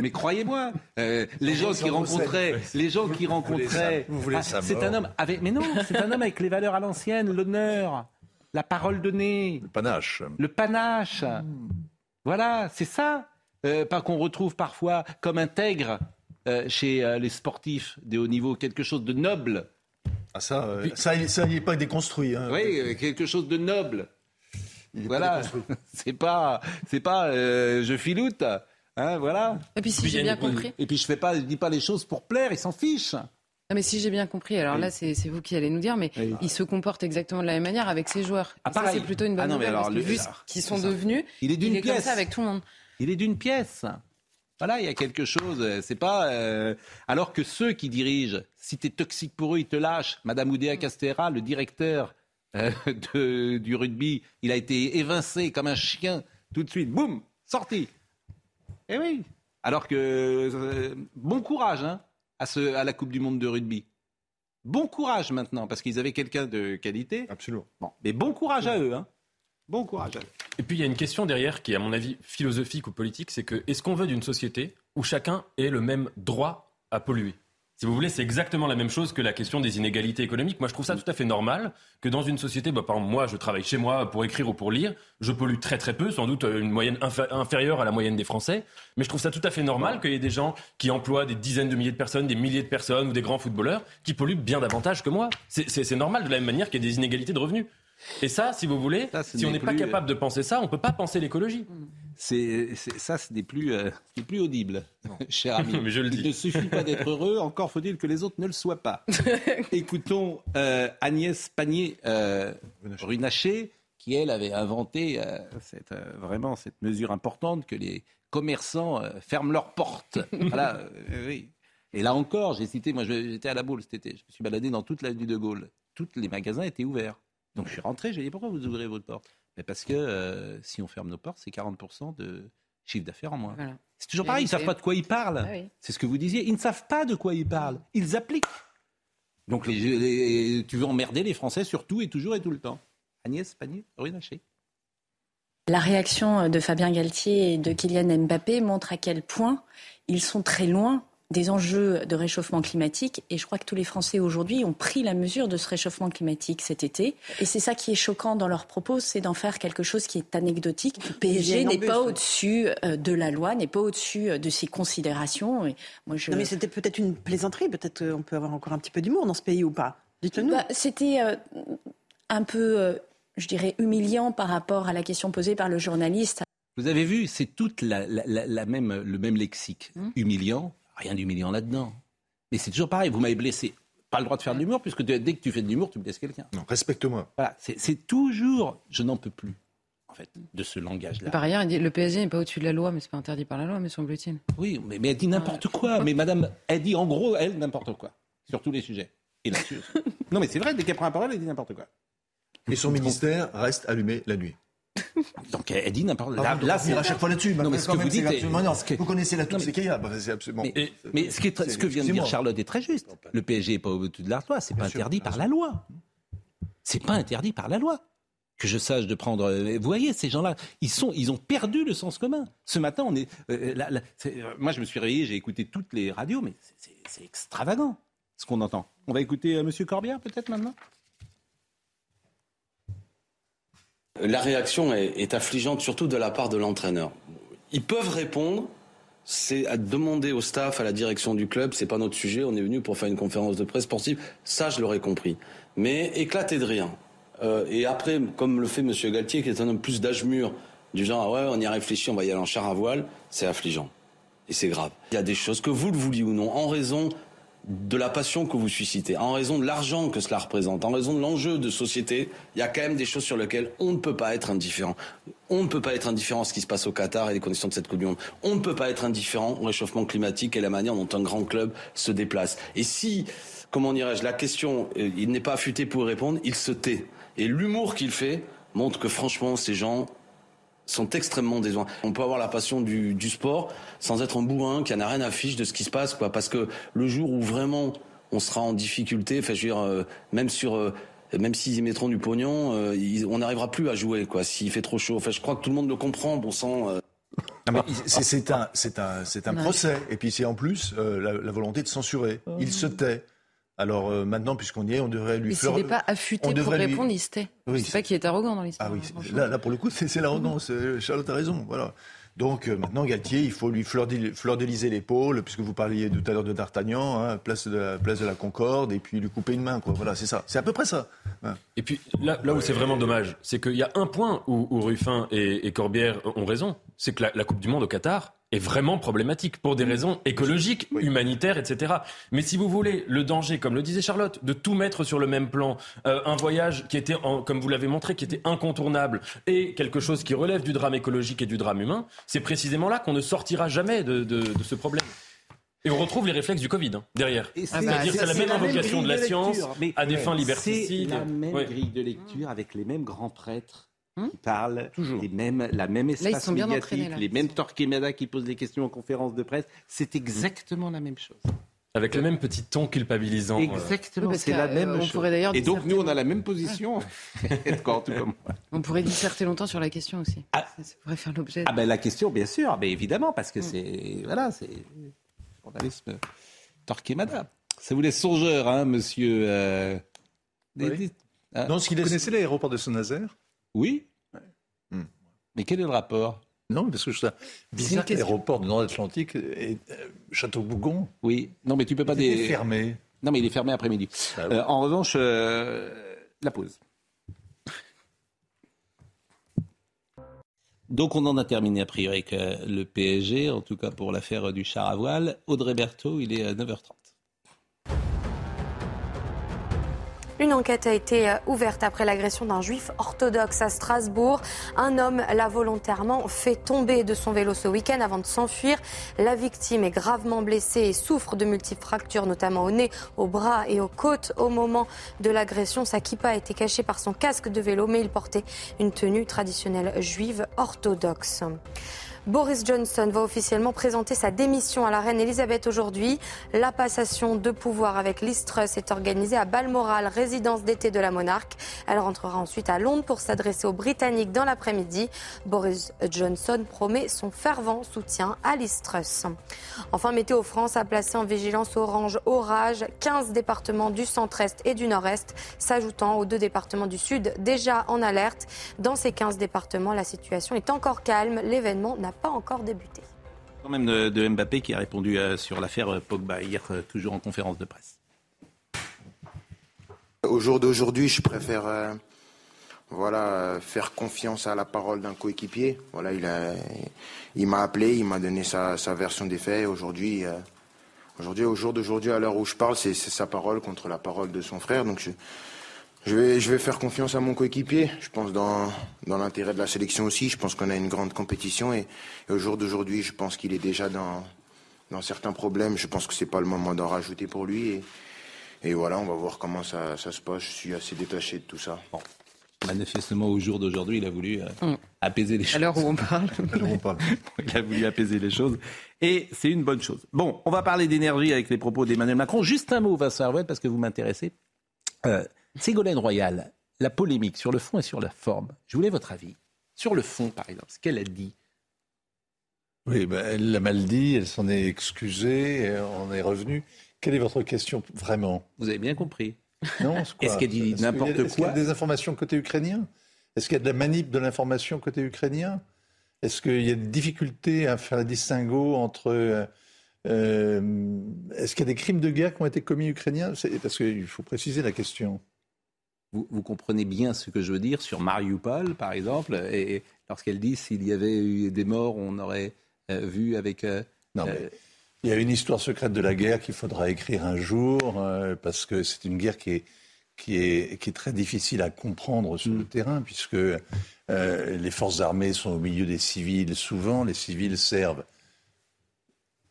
Mais croyez-moi, euh, les gens qui rencontraient, les gens qui rencontraient, vous voulez Ah, sa c'est un homme avec, mais non, c'est un homme avec les valeurs à l'ancienne, l'honneur, la parole donnée, Le panache. le panache. Voilà, c'est ça. Euh, qu'on retrouve parfois comme intègre euh, chez euh, les sportifs de haut niveau quelque chose de noble. Ah, ça, euh, ça, ça, il n'est pas déconstruit. hein. Oui, euh, quelque chose de noble. Il est pas Voilà, *laughs* c'est pas, c'est pas, euh, je filoute, hein, voilà. Et puis si j'ai bien compris. Et puis je fais pas, je dis pas les choses pour plaire, ils s'en fichent. Non, mais si j'ai bien compris, alors là, c'est vous qui allez nous dire, mais Oui. il se comporte exactement de la même manière avec ses joueurs. Ah, ça, pareil. c'est plutôt une bonne Ah non, mais nouvelle, alors, parce que le- vu ce qu'ils sont ça. devenus, Il est d'une est comme pièce. ça avec tout le monde. Il est d'une pièce. Voilà, il y a quelque chose. euh, C'est pas. euh, alors que ceux qui dirigent, si t'es toxique pour eux, ils te lâchent. Madame Oudéa Castera, le directeur euh, de- du rugby, il a été évincé comme un chien tout de suite. Boum, sorti. Eh oui. Alors que euh, bon courage hein, à, ce, à la Coupe du Monde de rugby. Bon courage maintenant, parce qu'ils avaient quelqu'un de qualité. Absolument. Bon, mais bon courage à eux. Hein. Bon courage à eux. Et puis il y a une question derrière qui est à mon avis philosophique ou politique, c'est que est-ce qu'on veut d'une société où chacun ait le même droit à polluer? Si vous voulez, c'est exactement la même chose que la question des inégalités économiques. Moi, je trouve ça tout à fait normal que dans une société, bah, par exemple, moi, je travaille chez moi pour écrire ou pour lire, je pollue très très peu, sans doute euh, une moyenne inférieure à la moyenne des Français, mais je trouve ça tout à fait normal qu'il y ait des gens qui emploient des dizaines de milliers de personnes, des milliers de personnes ou des grands footballeurs qui polluent bien davantage que moi. C'est normal de la même manière qu'il y ait des inégalités de revenus. Et ça, si vous voulez, si on n'est pas capable de penser ça, on ne peut pas penser l'écologie. C'est, ça, ce n'est plus, euh, plus audible, *laughs* cher ami. *laughs* Mais je le dis. Il ne suffit pas d'être heureux, encore faut-il que les autres ne le soient pas. *laughs* Écoutons euh, Agnès Pannier-Runacher, euh, qui, elle, avait inventé cette, vraiment cette mesure importante que les commerçants ferment leurs portes. voilà, oui. Et là encore, j'ai cité, moi j'étais à la boule cet été, je me suis baladé dans toute l'avenue de Gaulle. Tous les magasins étaient ouverts. Donc je suis rentré, j'ai dit pourquoi vous ouvrez votre porte? Mais Parce que euh, si on ferme nos portes, c'est 40% de chiffre d'affaires en moins. C'est toujours pareil, ils ne savent pas de quoi ils parlent. Ah c'est ce que vous disiez, ils ne savent pas de quoi ils parlent, ils appliquent. Donc les, tu veux emmerder les Français surtout et toujours et tout le temps. Agnès Pannier-Runacher. La réaction de Fabien Galtier et de Kylian Mbappé montre à quel point ils sont très loin des enjeux de réchauffement climatique et je crois que tous les Français aujourd'hui ont pris la mesure de ce réchauffement climatique cet été et c'est ça qui est choquant dans leurs propos, c'est d'en faire quelque chose qui est anecdotique. Le PSG n'est pas au-dessus euh, de la loi, n'est pas au-dessus euh, de ses considérations. Et moi, je... Non mais c'était peut-être une plaisanterie, peut-être qu'on peut avoir encore un petit peu d'humour dans ce pays ou pas Dites-le-nous. Bah, c'était euh, un peu, je dirais, humiliant par rapport à la question posée par le journaliste. Vous avez vu, c'est toute la, même, le même lexique. Hum. Humiliant, Rien d'humiliant là-dedans. Mais c'est toujours pareil, vous m'avez blessé. Pas le droit de faire de l'humour, puisque dès que tu fais de l'humour, tu blesses quelqu'un. Non, respecte-moi. Voilà, c'est toujours, je n'en peux plus, en fait, de ce langage-là. Par ailleurs, le PSG n'est pas au-dessus de la loi, mais c'est pas interdit par la loi, mais semble-t-il. Oui, mais, mais, elle dit n'importe quoi. Mais madame, elle dit en gros, elle, n'importe quoi. Sur tous les sujets. Et là-dessus. *laughs* non, mais c'est vrai, dès qu'elle prend la parole, elle dit n'importe quoi. Et son ministère reste allumé la nuit. *laughs* Donc elle dit n'importe quoi. Là, c'est à chaque fois là-dessus. Non, mais ce que vous dites, vous connaissez la toute c'est qu'il y a. c'est absolument. Mais, ce, que vient de dire Charlotte est très juste. Le PSG n'est pas au-dessus de la loi. C'est pas interdit par la loi. C'est pas interdit par la loi. Que je sache de prendre. Euh, vous voyez, ces gens-là, ils sont, ils ont perdu le sens commun. Ce matin, on est. Euh, euh, moi, je me suis réveillé, j'ai écouté toutes les radios, mais c'est extravagant ce qu'on entend. On va écouter Monsieur Corbière peut-être maintenant? La réaction est, affligeante, surtout de la part de l'entraîneur. Ils peuvent répondre, c'est à demander au staff, à la direction du club, c'est pas notre sujet, on est venu pour faire une conférence de presse sportive, ça je l'aurais compris. Mais éclater de rien. Euh, et après, comme le fait M. Galtier, qui est un homme plus d'âge mûr, du genre, ah ouais, on y a réfléchi, on va y aller en char à voile, c'est affligeant. Et c'est grave. Il y a des choses que vous le vouliez ou non, en raison de la passion que vous suscitez, en raison de l'argent que cela représente, en raison de l'enjeu de société, il y a quand même des choses sur lesquelles on ne peut pas être indifférent. On ne peut pas être indifférent à ce qui se passe au Qatar et les conditions de cette Coupe du Monde. On ne peut pas être indifférent au réchauffement climatique et la manière dont un grand club se déplace. Et si, comment dirais-je, la question, euh, il n'est pas affûté pour y répondre, il se tait. Et l'humour qu'il fait montre que franchement, ces gens sont extrêmement décevants. On peut avoir la passion du, du sport sans être un bourrin qui n'a rien à fiche de ce qui se passe, quoi. Parce que le jour où vraiment on sera en difficulté, enfin, je veux dire, euh, même sur, euh, même s'ils y mettront du pognon, euh, on n'arrivera plus à jouer, quoi. S'il fait trop chaud. Enfin, je crois que tout le monde le comprend, bon sang. c'est un, c'est un, c'est un procès. Et puis c'est en plus la, la, volonté de censurer. Il se tait. Alors euh, maintenant, puisqu'on y est, on devrait lui faire. Mais s'il n'est pas affûté pour répondre, il se tait. Oui, c'est pas qu'il est arrogant dans l'histoire. Ah oui, là, là, pour le coup, c'est l'arrogance. Euh, Charlotte a raison. Voilà. Donc euh, maintenant, Galtier, il faut lui fleurdéliser l'épaule, puisque vous parliez tout à l'heure de D'Artagnan, hein, place, de la, place de la Concorde, et puis lui couper une main. Quoi. Voilà, c'est ça. C'est à peu près ça. Hein. Et puis là, là où c'est vraiment dommage, c'est qu'il y a un point où, Ruffin et, Corbière ont raison, c'est que la Coupe du Monde au Qatar, est vraiment problématique pour des raisons écologiques, humanitaires, etc. Mais si vous voulez, le danger, comme le disait Charlotte, de tout mettre sur le même plan, euh, un voyage qui était, comme vous l'avez montré, qui était incontournable, et quelque chose qui relève du drame écologique et du drame humain, c'est précisément là qu'on ne sortira jamais de, ce problème. Et on retrouve les réflexes du Covid hein, derrière. C'est-à-dire c'est la même invocation de la science à des fins liberticides. C'est la même grille de lecture avec les mêmes grands prêtres Hum qui parlent, Toujours. Les mêmes, la même espace médiatique, les mêmes Torquemada qui posent des questions en conférence de presse. C'est exactement la même chose. Avec le même petit ton culpabilisant. Exactement, c'est la même euh, on chose. Et donc nous, on a la même position. *laughs* on pourrait disserter longtemps sur la question aussi. Ah. Ça, pourrait faire l'objet. Ah ben la question, bien sûr, mais évidemment, parce que hum. c'est voilà, c'est journalisme Torquemada. Ça vous laisse songeur, hein, monsieur. euh, Oui. hein Non, ce qu'il connaissez l'aéroport de Saint-Nazaire? Oui. Hmm. Mais quel est le rapport? Non, parce que je trouve ça bizarre que l'aéroport du Nord-Atlantique et euh, Château-Bougon Oui. Non, mais tu peux pas il des. fermé. Non, mais il est fermé après-midi. Ah oui. Euh, en revanche, euh, la pause. Donc on en a terminé a priori avec le PSG, en tout cas pour l'affaire du char à voile. Audrey Berthaud, il est à 9h30. Une enquête a été euh, ouverte après l'agression d'un juif orthodoxe à Strasbourg. Un homme l'a volontairement fait tomber de son vélo ce week-end avant de s'enfuir. La victime est gravement blessée et souffre de multiples fractures, notamment au nez, au bras et aux côtes. Au moment de l'agression, sa kippa a été cachée par son casque de vélo, mais il portait une tenue traditionnelle juive orthodoxe. Boris Johnson va officiellement présenter sa démission à la reine Elisabeth aujourd'hui. La passation de pouvoir avec Liz Truss est organisée à Balmoral, résidence d'été de la monarque. Elle rentrera ensuite à Londres pour s'adresser aux Britanniques dans l'après-midi. Boris Johnson promet son fervent soutien à Liz Truss. Enfin, Météo France a placé en vigilance orange orage 15 départements du centre-est et du nord-est, s'ajoutant aux deux départements du sud déjà en alerte. Dans ces 15 départements, la situation est encore calme. L'événement n'a pas encore débuté. Quand même de, de Mbappé qui a répondu euh, sur l'affaire euh, Pogba hier, euh, toujours en conférence de presse. Au jour d'aujourd'hui, je préfère euh, voilà, faire confiance à la parole d'un coéquipier. Voilà, il a, il m'a appelé, il m'a donné sa, sa version des faits. Aujourd'hui, euh, aujourd'hui, au jour d'aujourd'hui, à l'heure où je parle, c'est c'est sa parole contre la parole de son frère. Donc je, je vais, je vais faire confiance à mon coéquipier. Je pense dans, dans l'intérêt de la sélection aussi. Je pense qu'on a une grande compétition et, et au jour d'aujourd'hui, je pense qu'il est déjà dans, dans certains problèmes. Je pense que c'est pas le moment d'en rajouter pour lui. Et, et voilà, on va voir comment ça, ça se passe. Je suis assez détaché de tout ça. Manifestement, au jour d'aujourd'hui, il a voulu euh, Mm. apaiser les choses. *laughs* À l'heure où on parle. il a voulu apaiser les choses. Et c'est une bonne chose. Bon, on va parler d'énergie avec les propos d'Emmanuel Macron. Juste un mot, Vincent Herouet, parce que vous m'intéressez. Euh, Ségolène Royal, la polémique sur le fond et sur la forme. Je voulais votre avis. Sur le fond, par exemple, ce qu'elle a dit. Oui, ben, elle l'a mal dit, elle s'en est excusée, on est revenu. Quelle est votre question vraiment? Vous avez bien compris. Non, *laughs* quoi Est-ce qu'elle dit n'importe Est-ce qu'il y a quoi des informations côté ukrainien? Est-ce qu'il y a de la manip de l'information côté ukrainien? Est-ce qu'il y a des difficultés à faire le distinguo entre... euh, euh, Est-ce qu'il y a des crimes de guerre qui ont été commis ukrainiens? Parce qu'il faut préciser la question. Vous, vous comprenez bien ce que je veux dire sur Mariupol, par exemple, et lorsqu'elle dit s'il y avait eu des morts, on aurait euh, vu avec. euh, Non, mais il y a une histoire secrète de la guerre qu'il faudra écrire un jour, euh, parce que c'est une guerre qui est, qui, est, qui est très difficile à comprendre sur le terrain, puisque euh, les forces armées sont au milieu des civils. Souvent, les civils servent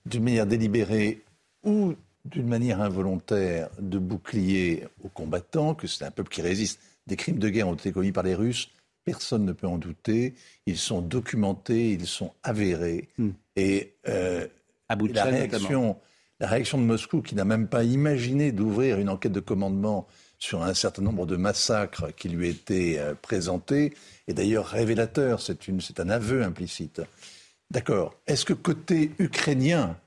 d'une manière délibérée ou d'une manière involontaire de bouclier aux combattants, que c'est un peuple qui résiste. Des crimes de guerre ont été commis par les Russes, personne ne peut en douter. Ils sont documentés, ils sont avérés. Et euh, la, réaction, la réaction de Moscou, qui n'a même pas imaginé d'ouvrir une enquête de commandement sur un certain nombre de massacres qui lui étaient euh, présentés, est d'ailleurs révélateur. C'est un aveu implicite. D'accord. Est-ce que côté ukrainien,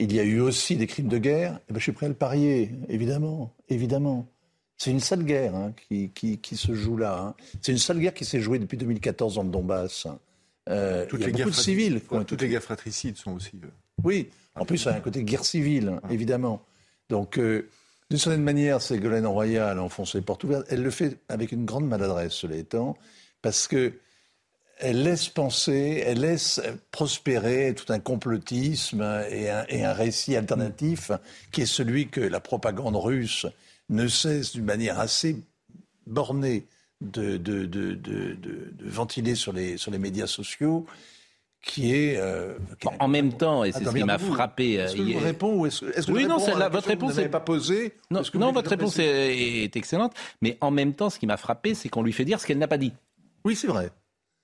il y a eu aussi des crimes de guerre Eh ben, Je suis prêt à le parier, évidemment, évidemment. C'est une sale guerre hein, qui, qui- qui se joue là. hein. C'est une sale guerre qui s'est jouée depuis 2014 dans le Donbass. Euh, il y a beaucoup de guerres civils. toutes les guerres fratricides sont aussi. euh, oui, en plus, ça a un côté guerre civile, évidemment. Donc, euh, d'une certaine manière, Ségolène Royal enfonce les portes ouvertes. Elle le fait avec une grande maladresse, cela étant, parce que elle laisse penser, elle laisse prospérer tout un complotisme et un, et un récit alternatif qui est celui que la propagande russe ne cesse d'une manière assez bornée de, de, de, de- de- de ventiler sur les, sur les médias sociaux, qui est... euh, qui est En même temps, et c'est ce qui m'a frappé. euh, Est-ce que je hier- vous réponds ou est-ce que, est-ce que oui, je non, réponds la votre réponse vous n'avez est pas posée Non, que votre réponse est, est excellente, mais en même temps, ce qui m'a frappé, c'est qu'on lui fait dire ce qu'elle n'a pas dit. Oui, c'est vrai.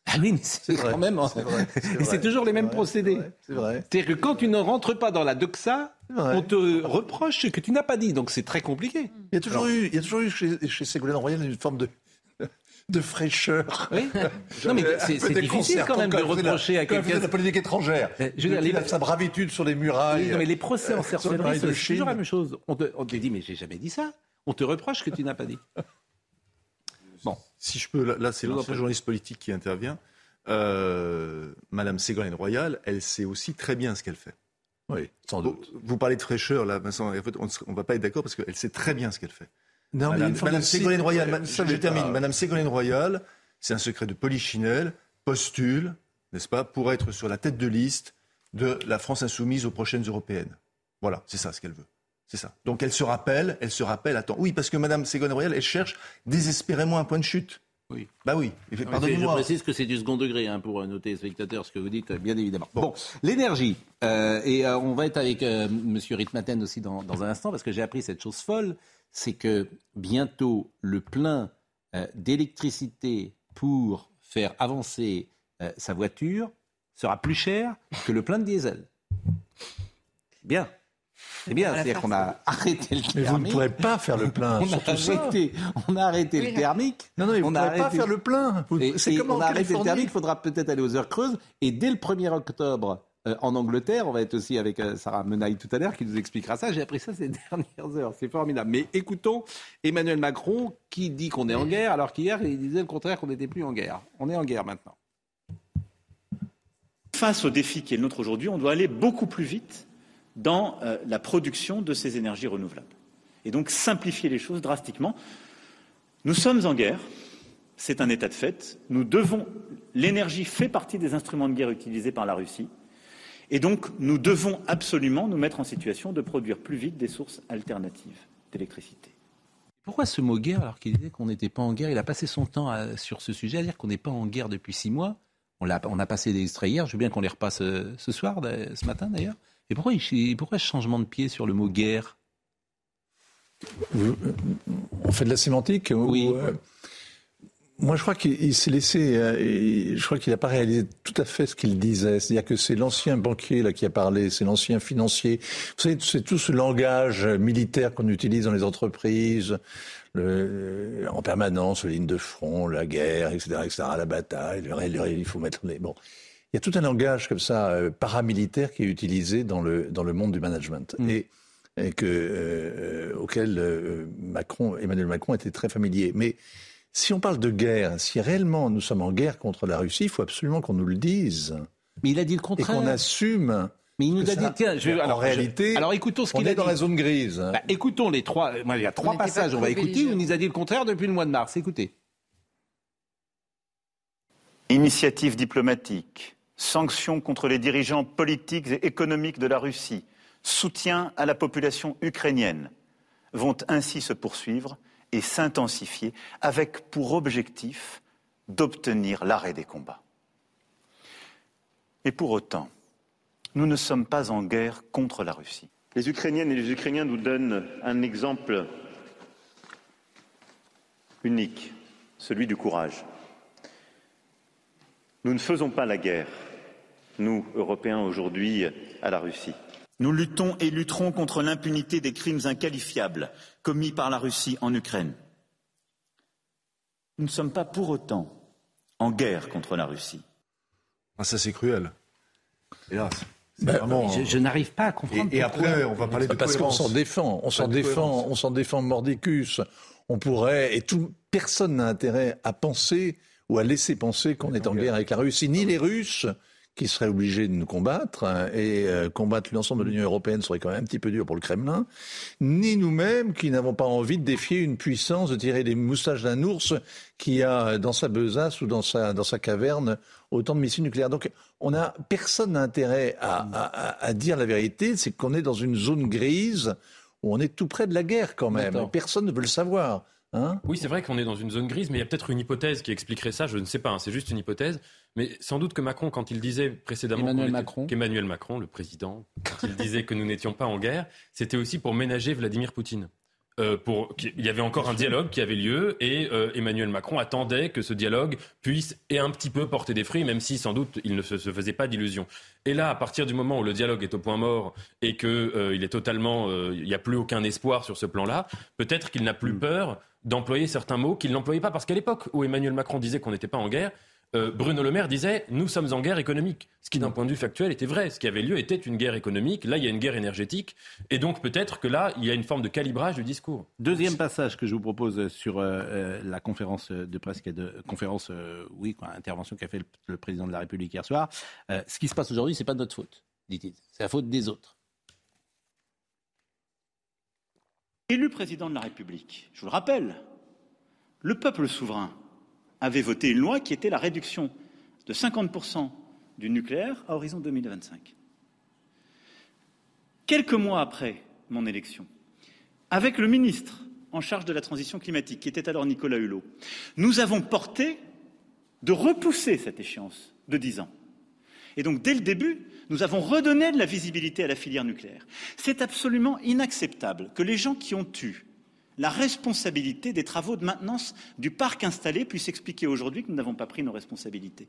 Ah oui, mais c'est vrai, quand même. vrai, Et vrai, c'est toujours les mêmes procédés. C'est vrai. C'est-à-dire que quand tu ne rentres pas dans la doxa, on te reproche ce que tu n'as pas dit. Donc c'est très compliqué. Il y a toujours eu, il y a toujours eu chez, chez Ségolène Royal une forme de, de fraîcheur. Oui. Non, mais c'est difficile quand même de reprocher à quelqu'un. de la politique étrangère. Je veux dire, sa bravitude sur les murailles. Non, mais les procès en les sorcellerie, c'est toujours la même chose. On te, on te dit, mais j'ai jamais dit ça. On te reproche ce que tu n'as pas dit. Bon. Si je peux, là, là, c'est vous prie. journaliste politique qui intervient. Euh, Madame Ségolène Royal, elle sait aussi très bien ce qu'elle fait. Oui, sans doute. Vous, vous parlez de fraîcheur, là, Vincent. En fait, on ne va pas être d'accord parce qu'elle sait très bien ce qu'elle fait. Non, Madame, Ségolène Royal, ouais, ma- ça, je termine. pas- Madame Ségolène Royal, c'est un secret de polichinelle, postule, n'est-ce pas, pour être sur la tête de liste de la France insoumise aux prochaines européennes. Voilà, c'est ça ce qu'elle veut. C'est ça. Donc elle se rappelle, elle se rappelle, attends, oui, parce que Madame Ségolène Royal, elle cherche désespérément un point de chute. Oui. Bah oui, Je pardonnez-moi. précise que c'est du second degré hein, pour euh, nos téléspectateurs, ce que vous dites, euh, bien évidemment. Bon, l'énergie. euh, et euh, on va être avec euh, Monsieur Ritmaten aussi dans, dans un instant, parce que j'ai appris cette chose folle, c'est que bientôt le plein d'électricité pour faire avancer sa voiture sera plus cher que le plein de diesel. Bien. C'est bien, c'est-à-dire qu'on a arrêté le Mais thermique. vous ne pourrez pas faire le plein *laughs* On a arrêté, on a arrêté Oui. le thermique. Non, non, mais vous on ne a pourrez pas faire le plein. Vous- C'est comme on a arrêté le thermique, il faudra peut-être aller aux heures creuses. Et dès le 1er octobre, euh, en Angleterre, on va être aussi avec euh, Sarah Menaille tout à l'heure qui nous expliquera ça. J'ai appris ça ces *laughs* dernières heures. C'est formidable. Mais écoutons Emmanuel Macron qui dit qu'on est en guerre alors qu'hier il disait le contraire qu'on n'était plus en guerre. On est en guerre maintenant. Face au défi qui est le nôtre aujourd'hui, on doit aller beaucoup plus vite dans euh, la production de ces énergies renouvelables. Et donc simplifier les choses drastiquement. Nous sommes en guerre, c'est un état de fait. Nous devons. L'énergie fait partie des instruments de guerre utilisés par la Russie. Et donc nous devons absolument nous mettre en situation de produire plus vite des sources alternatives d'électricité. Pourquoi ce mot guerre alors qu'il disait qu'on n'était pas en guerre? Il a passé son temps sur ce sujet à dire qu'on n'est pas en guerre depuis six mois. On, on a passé des extraits hier, je veux bien qu'on les repasse euh, ce soir, ce matin d'ailleurs. Et pourquoi, il- pourquoi ce changement de pied sur le mot guerre? Vous- On fait de la sémantique Oui. ou, euh, Moi, je crois qu'il il s'est laissé. euh, je crois qu'il n'a pas réalisé tout à fait ce qu'il disait. C'est-à-dire que c'est l'ancien banquier là qui a parlé, c'est l'ancien financier. Vous savez, c'est tout ce langage militaire qu'on utilise dans les entreprises, le- en permanence, les lignes de front, la guerre, etc., etc., la bataille, le, le- il faut mettre les. Bon, il y a tout un langage comme ça euh, paramilitaire qui est utilisé dans le dans le monde du management et, et que euh, auquel euh, Macron, Emmanuel Macron était très familier. Mais si on parle de guerre, si réellement nous sommes en guerre contre la Russie, il faut absolument qu'on nous le dise. Mais il a dit le Et contraire. qu'on assume. Mais il nous a ça- dit, tiens, je vais- en alors, je- réalité, alors écoutons ce on qu'il a est dans dit. la zone grise. Bah, écoutons les trois. Il y a trois passages. On va écouter où il nous a dit le contraire depuis le mois de mars. Écoutez. Initiatives diplomatiques, sanctions contre les dirigeants politiques et économiques de la Russie, soutien à la population ukrainienne vont ainsi se poursuivre et s'intensifier avec pour objectif d'obtenir l'arrêt des combats. Et pour autant, nous ne sommes pas en guerre contre la Russie. Les Ukrainiennes et les Ukrainiens nous donnent un exemple unique, celui du courage. Nous ne faisons pas la guerre, nous, Européens, aujourd'hui, à la Russie. Nous luttons et lutterons contre l'impunité des crimes inqualifiables commis par la Russie en Ukraine. Nous ne sommes pas pour autant en guerre contre la Russie. Ah, ça, c'est cruel. Hélas. Ben, vraiment- Je, je n'arrive pas à comprendre. Et, et après, on va parler de Parce qu'on s'en défend, on s'en défend, cohérence. on s'en défend mordicus. On pourrait, et tout, personne n'a intérêt à penser ou à laisser penser qu'on est en guerre avec la Russie, ni les Russes qui seraient obligés de nous combattre, hein, et euh, combattre l'ensemble de l'Union européenne serait quand même un petit peu dur pour le Kremlin, ni nous-mêmes qui n'avons pas envie de défier une puissance, de tirer des moustaches d'un ours qui a dans sa besace ou dans sa, dans sa caverne autant de missiles nucléaires. Donc on a personne n'a intérêt à, à- à- dire la vérité, c'est qu'on est dans une zone grise où on est tout près de la guerre quand même. Personne ne veut le savoir. Hein? Oui, c'est vrai qu'on est dans une zone grise, mais il y a peut-être une hypothèse qui expliquerait ça. Je ne sais pas, hein, c'est juste une hypothèse. Mais sans doute que Macron, quand il disait précédemment Emmanuel qu'on était- Macron. qu'Emmanuel Macron, le président, quand il disait que nous n'étions pas en guerre, c'était aussi pour ménager Vladimir Poutine. Euh, pour il y avait encore un dialogue qui avait lieu et euh, Emmanuel Macron attendait que ce dialogue puisse et un petit peu porter des fruits, même si sans doute il ne se, faisait pas d'illusions. Et là, à partir du moment où le dialogue est au point mort et que euh, il est totalement, il n'y a plus aucun espoir sur ce plan-là, peut-être qu'il n'a plus mm. peur d'employer certains mots qu'il n'employait pas parce qu'à l'époque où Emmanuel Macron disait qu'on n'était pas en guerre, euh, Bruno Le Maire disait nous sommes en guerre économique. Ce qui, d'un point de vue factuel, était vrai. Ce qui avait lieu était une guerre économique. Là, il y a une guerre énergétique. Et donc, peut-être que là, il y a une forme de calibrage du discours. Deuxième passage que je vous propose sur euh, euh, la conférence de presse, de conférence, oui, quoi, intervention qu'a fait le, président de la République hier soir. ce qui se passe aujourd'hui, c'est pas de notre faute, dit-il. C'est la faute des autres. Élu président de la République, je vous le rappelle, le peuple souverain avait voté une loi qui était la réduction de 50% du nucléaire à horizon 2025. Quelques mois après mon élection, avec le ministre en charge de la transition climatique, qui était alors Nicolas Hulot, nous avons porté de repousser cette échéance de 10 ans. Et donc, dès le début, nous avons redonné de la visibilité à la filière nucléaire. C'est absolument inacceptable que les gens qui ont eu la responsabilité des travaux de maintenance du parc installé puisse expliquer aujourd'hui que nous n'avons pas pris nos responsabilités.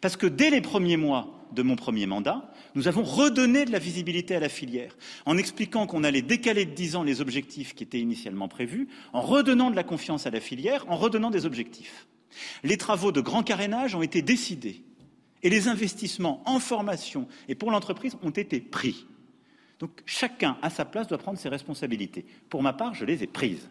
Parce que dès les premiers mois de mon premier mandat, nous avons redonné de la visibilité à la filière, en expliquant qu'on allait décaler de dix ans les objectifs qui étaient initialement prévus, en redonnant de la confiance à la filière, en redonnant des objectifs. Les travaux de grand carénage ont été décidés et les investissements en formation et pour l'entreprise ont été pris. Donc chacun, à sa place, doit prendre ses responsabilités. Pour ma part, je les ai prises.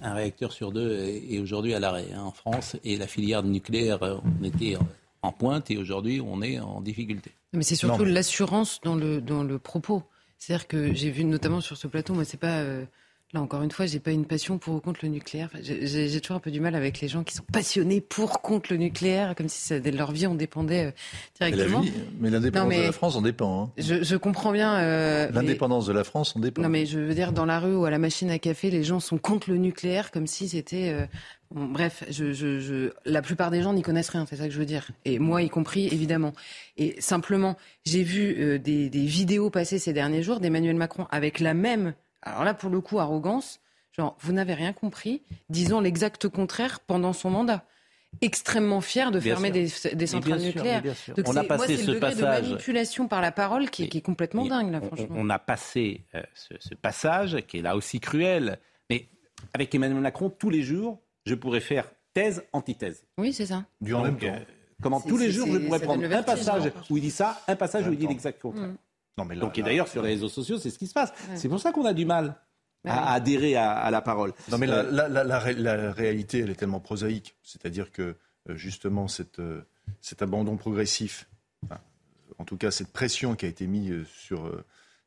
Un réacteur sur deux est aujourd'hui à l'arrêt hein, en France et la filière nucléaire, on était en pointe et aujourd'hui on est en difficulté. Mais c'est surtout l'assurance dans le, dans le propos. C'est-à-dire que j'ai vu notamment sur ce plateau, moi c'est pas... Euh, Là, encore une fois, j'ai pas une passion pour ou contre le nucléaire. j'ai toujours un peu du mal avec les gens qui sont passionnés pour contre le nucléaire, comme si ça, de leur vie en dépendait euh, directement. Mais l'indépendance de la France en dépend. Hein. Je, comprends bien. Euh, l'indépendance de la France en dépend. Non, mais je veux dire, dans la rue ou à la machine à café, les gens sont contre le nucléaire, comme si c'était. Euh, bref, je, la plupart des gens n'y connaissent rien, c'est ça que je veux dire. Et moi y compris, évidemment. Et simplement, j'ai vu des, des vidéos passer ces derniers jours d'Emmanuel Macron avec la même alors là, pour le coup, arrogance, genre, vous n'avez rien compris, disons l'exact contraire pendant son mandat extrêmement fier de fermer des, centrales nucléaires. Donc on a passé moi, ce le passage de manipulation par la parole qui, est complètement dingue là, franchement. On, a passé euh, ce, passage qui est là aussi cruel, mais avec Emmanuel Macron tous les jours, je pourrais faire thèse antithèse. Oui, c'est ça. Du en même temps. Euh, comment tous les jours je pourrais prendre un passage où il dit ça, un passage où il dit l'exact contraire. Donc, et d'ailleurs, sur les réseaux sociaux, c'est ce qui se passe. C'est pour ça qu'on a du mal à adhérer à, la parole. Non, mais la, réalité, elle est tellement prosaïque. C'est-à-dire que, euh, justement, euh, cet abandon progressif, en tout cas, cette pression qui a été mise euh, sur,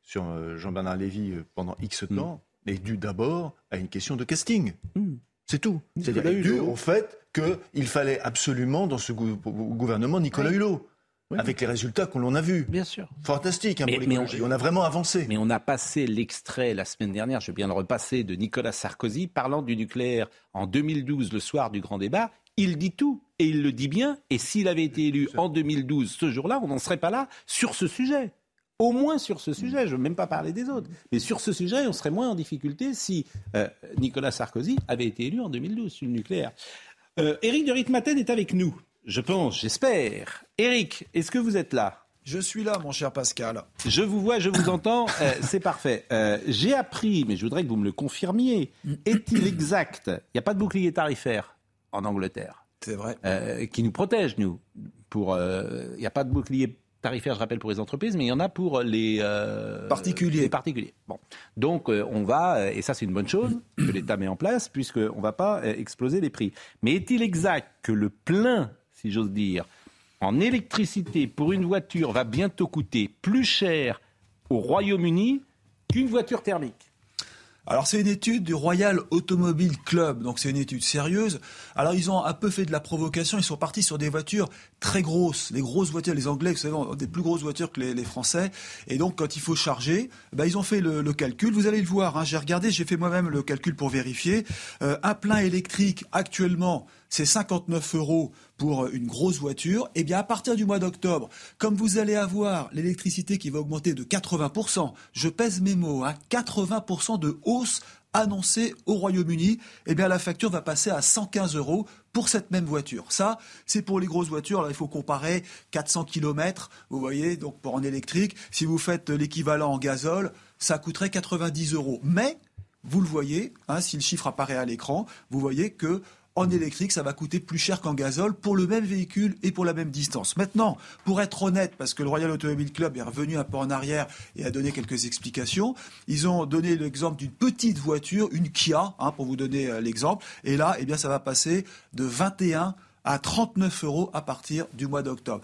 sur Jean-Bernard Lévy pendant X mm. temps, est due d'abord à une question de casting. Mm. C'est tout. C'est-à-dire dû au fait qu'il fallait absolument, dans ce gouvernement, Nicolas Hulot avec les résultats que l'on a vus. Bien sûr. Fantastique, hein, mais, on, a vraiment avancé. Mais on a passé l'extrait la semaine dernière, je vais bien le repasser, de Nicolas Sarkozy parlant du nucléaire en 2012, le soir du grand débat. Il dit tout, et il le dit bien, et s'il avait été élu en 2012, ce jour-là, on n'en serait pas là sur ce sujet. Au moins sur ce sujet, je ne veux même pas parler des autres. Mais sur ce sujet, on serait moins en difficulté si euh, Nicolas Sarkozy avait été élu en 2012 sur le nucléaire. Euh, Éric de Ritmaten est avec nous. Je pense, j'espère. Eric, est-ce que vous êtes là? Je suis là, mon cher Pascal. Je vous vois, je vous entends, euh, c'est parfait. Euh, j'ai appris, mais je voudrais que vous me le confirmiez, est-il exact Il n'y a pas de bouclier tarifaire en Angleterre. C'est vrai. Euh, qui nous protège, nous. Il n'y a pas de bouclier tarifaire, je rappelle, pour les entreprises, mais il y en a pour les particuliers. Les particuliers. Bon. Donc, on va, et ça c'est une bonne chose que l'État met en place, puisqu'on ne va pas exploser les prix. Mais est-il exact que le plein si j'ose dire, en électricité pour une voiture va bientôt coûter plus cher au Royaume-Uni qu'une voiture thermique. Alors c'est une étude du Royal Automobile Club, donc c'est une étude sérieuse. Alors ils ont un peu fait de la provocation, ils sont partis sur des voitures très grosses, les grosses voitures, les Anglais, vous savez, ont des plus grosses voitures que les, Français. Et donc quand il faut charger, ben, ils ont fait le, calcul. Vous allez le voir, hein. j'ai regardé, j'ai fait moi-même le calcul pour vérifier. Euh, un plein électrique actuellement, c'est 59 euros pour une grosse voiture, eh bien à partir du mois d'octobre, comme vous allez avoir l'électricité qui va augmenter de 80%, je pèse mes mots, hein, 80% de hausse annoncé au Royaume-Uni, eh bien la facture va passer à 115 euros pour cette même voiture. Ça, c'est pour les grosses voitures. Là, il faut comparer 400 km, vous voyez, donc en électrique. Si vous faites l'équivalent en gazole, ça coûterait 90 euros. Mais, vous le voyez, hein, si le chiffre apparaît à l'écran, vous voyez que en électrique, ça va coûter plus cher qu'en gazole pour le même véhicule et pour la même distance. Maintenant, pour être honnête, parce que le Royal Automobile Club est revenu un peu en arrière et a donné quelques explications, ils ont donné l'exemple d'une petite voiture, une Kia, hein, pour vous donner euh, l'exemple. Et là, eh bien, ça va passer de 21 à 39 euros à partir du mois d'octobre.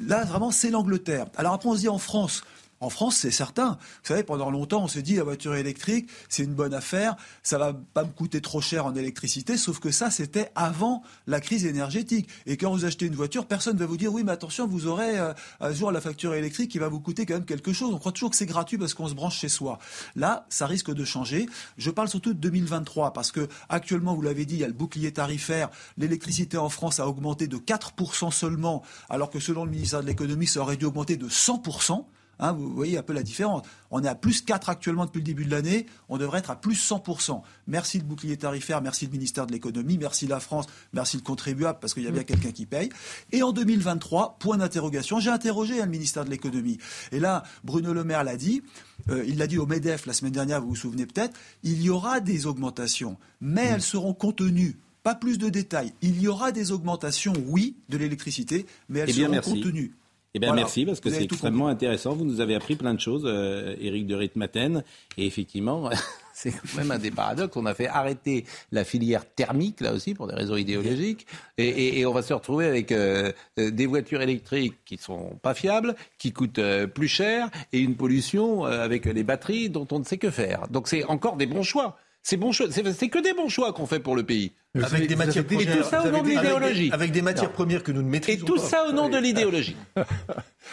Là, vraiment, c'est l'Angleterre. Alors après, on se dit en France, en France, c'est certain. Vous savez, pendant longtemps, on s'est dit la voiture électrique, c'est une bonne affaire, ça va pas me coûter trop cher en électricité, sauf que ça, c'était avant la crise énergétique. Et quand vous achetez une voiture, personne ne va vous dire oui, mais attention, vous aurez euh, un jour la facture électrique qui va vous coûter quand même quelque chose. On croit toujours que c'est gratuit parce qu'on se branche chez soi. Là, ça risque de changer. Je parle surtout de 2023 parce que actuellement, vous l'avez dit, il y a le bouclier tarifaire. L'électricité en France a augmenté de 4% seulement, alors que selon le ministère de l'économie, ça aurait dû augmenter de 100%. Hein, vous voyez un peu la différence. On est à plus 4 actuellement depuis le début de l'année, on devrait être à plus 100%. Merci le bouclier tarifaire, merci le ministère de l'économie, merci la France, merci le contribuable, parce qu'il y a bien quelqu'un qui paye. Et en 2023, point d'interrogation, j'ai interrogé hein, le ministère de l'économie. Et là, Bruno Le Maire l'a dit, euh, il l'a dit au MEDEF la semaine dernière, vous vous souvenez peut-être, il y aura des augmentations, mais elles seront contenues. Pas plus de détails. Il y aura des augmentations, oui, de l'électricité, mais elles Eh bien, seront merci. contenues. Eh bien, Voilà. merci, parce que c'est extrêmement intéressant. Vous nous avez appris plein de choses, euh, Éric de Ritmaten. Et effectivement, *laughs* c'est quand même un des paradoxes. On a fait arrêter la filière thermique, là aussi, pour des raisons idéologiques. Et, et- et on va se retrouver avec euh, euh, des voitures électriques qui sont pas fiables, qui coûtent euh, plus cher, et une pollution euh, avec les batteries dont on ne sait que faire. Donc c'est encore des bons choix. C'est bon. C'est que des bons choix qu'on fait pour le pays. Avez des matières Et premières- tout ça au nom de avec l'idéologie. avec des matières Non. premières que nous ne Et maîtrisons tout pas. ça au nom de l'idéologie. *laughs*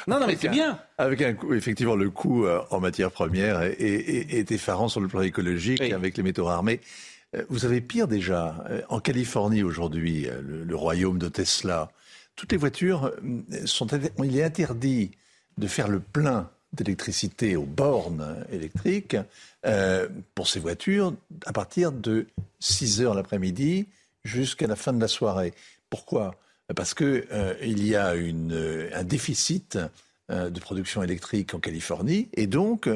Non, non, mais c'est bien. Avec un effectivement, le coût euh, en matière première est, est- est effarant sur le plan écologique avec les métaux rares. Mais euh, vous avez pire déjà. Euh, En Californie aujourd'hui, le, le royaume de Tesla, toutes les voitures sont. Il est interdit de faire le plein d'électricité aux bornes électriques euh, pour ces voitures à partir de 6 heures l'après-midi jusqu'à la fin de la soirée. Pourquoi? Parce que euh, y a un déficit euh, de production électrique en Californie et donc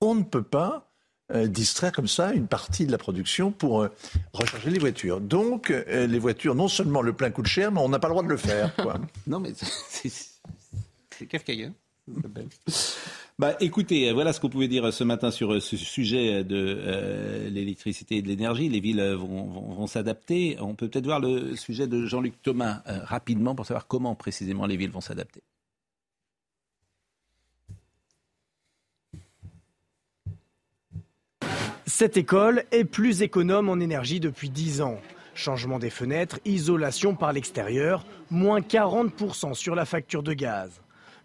on ne peut pas euh, distraire comme ça une partie de la production pour recharger les voitures. Donc les voitures, non seulement le plein coûte cher, mais on n'a pas le droit de le faire. *laughs* Non mais c'est Bah, écoutez, voilà ce qu'on pouvait dire ce matin sur euh, ce sujet de euh, l'électricité et de l'énergie. Les villes euh, vont, vont- s'adapter. On peut peut-être voir le sujet de Jean-Luc Thomas rapidement pour savoir comment précisément les villes vont s'adapter. Cette école est plus économe en énergie depuis 10 ans. Changement des fenêtres, isolation par l'extérieur, moins 40% sur la facture de gaz.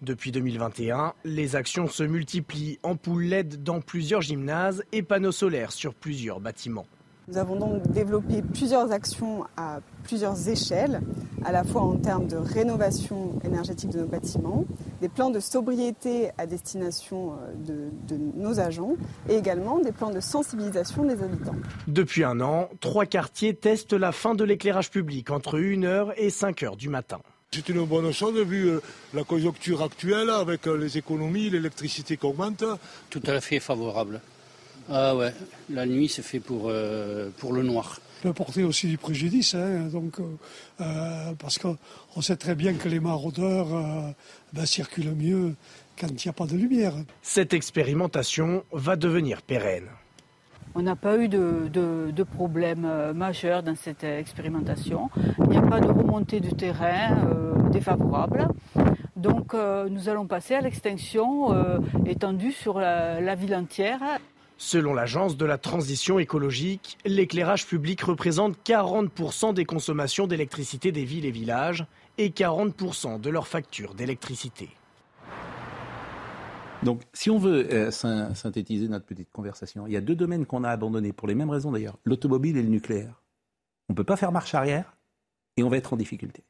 Depuis 2021, les actions se multiplient, ampoules LED dans plusieurs gymnases et panneaux solaires sur plusieurs bâtiments. Nous avons donc développé plusieurs actions à plusieurs échelles, à la fois en termes de rénovation énergétique de nos bâtiments, des plans de sobriété à destination euh, de, de nos agents et également des plans de sensibilisation des habitants. Depuis un an, trois quartiers testent la fin de l'éclairage public entre 1h et 5h du matin. C'est une bonne chose vu euh, la conjoncture actuelle avec euh, les économies, l'électricité qui augmente. Tout à fait favorable. Ah ouais, la nuit c'est fait pour, euh, pour le noir. peut porter aussi du préjudice, hein, donc, euh, parce qu'on sait très bien que les maraudeurs euh, ben, circulent mieux quand il n'y a pas de lumière. Cette expérimentation va devenir pérenne. On n'a pas eu de, de, de problème euh, majeur dans cette expérimentation. Il n'y a pas de remontée du terrain euh, défavorable. Donc euh, nous allons passer à l'extinction étendue sur la ville entière. Selon l'Agence de la transition écologique, l'éclairage public représente 40% des consommations d'électricité des villes et villages et 40% de leurs factures d'électricité. Donc, si on veut euh, syn- synthétiser notre petite conversation, il y a deux domaines qu'on a abandonnés, pour les mêmes raisons d'ailleurs, l'automobile et le nucléaire. On ne peut pas faire marche arrière et on va être en difficulté.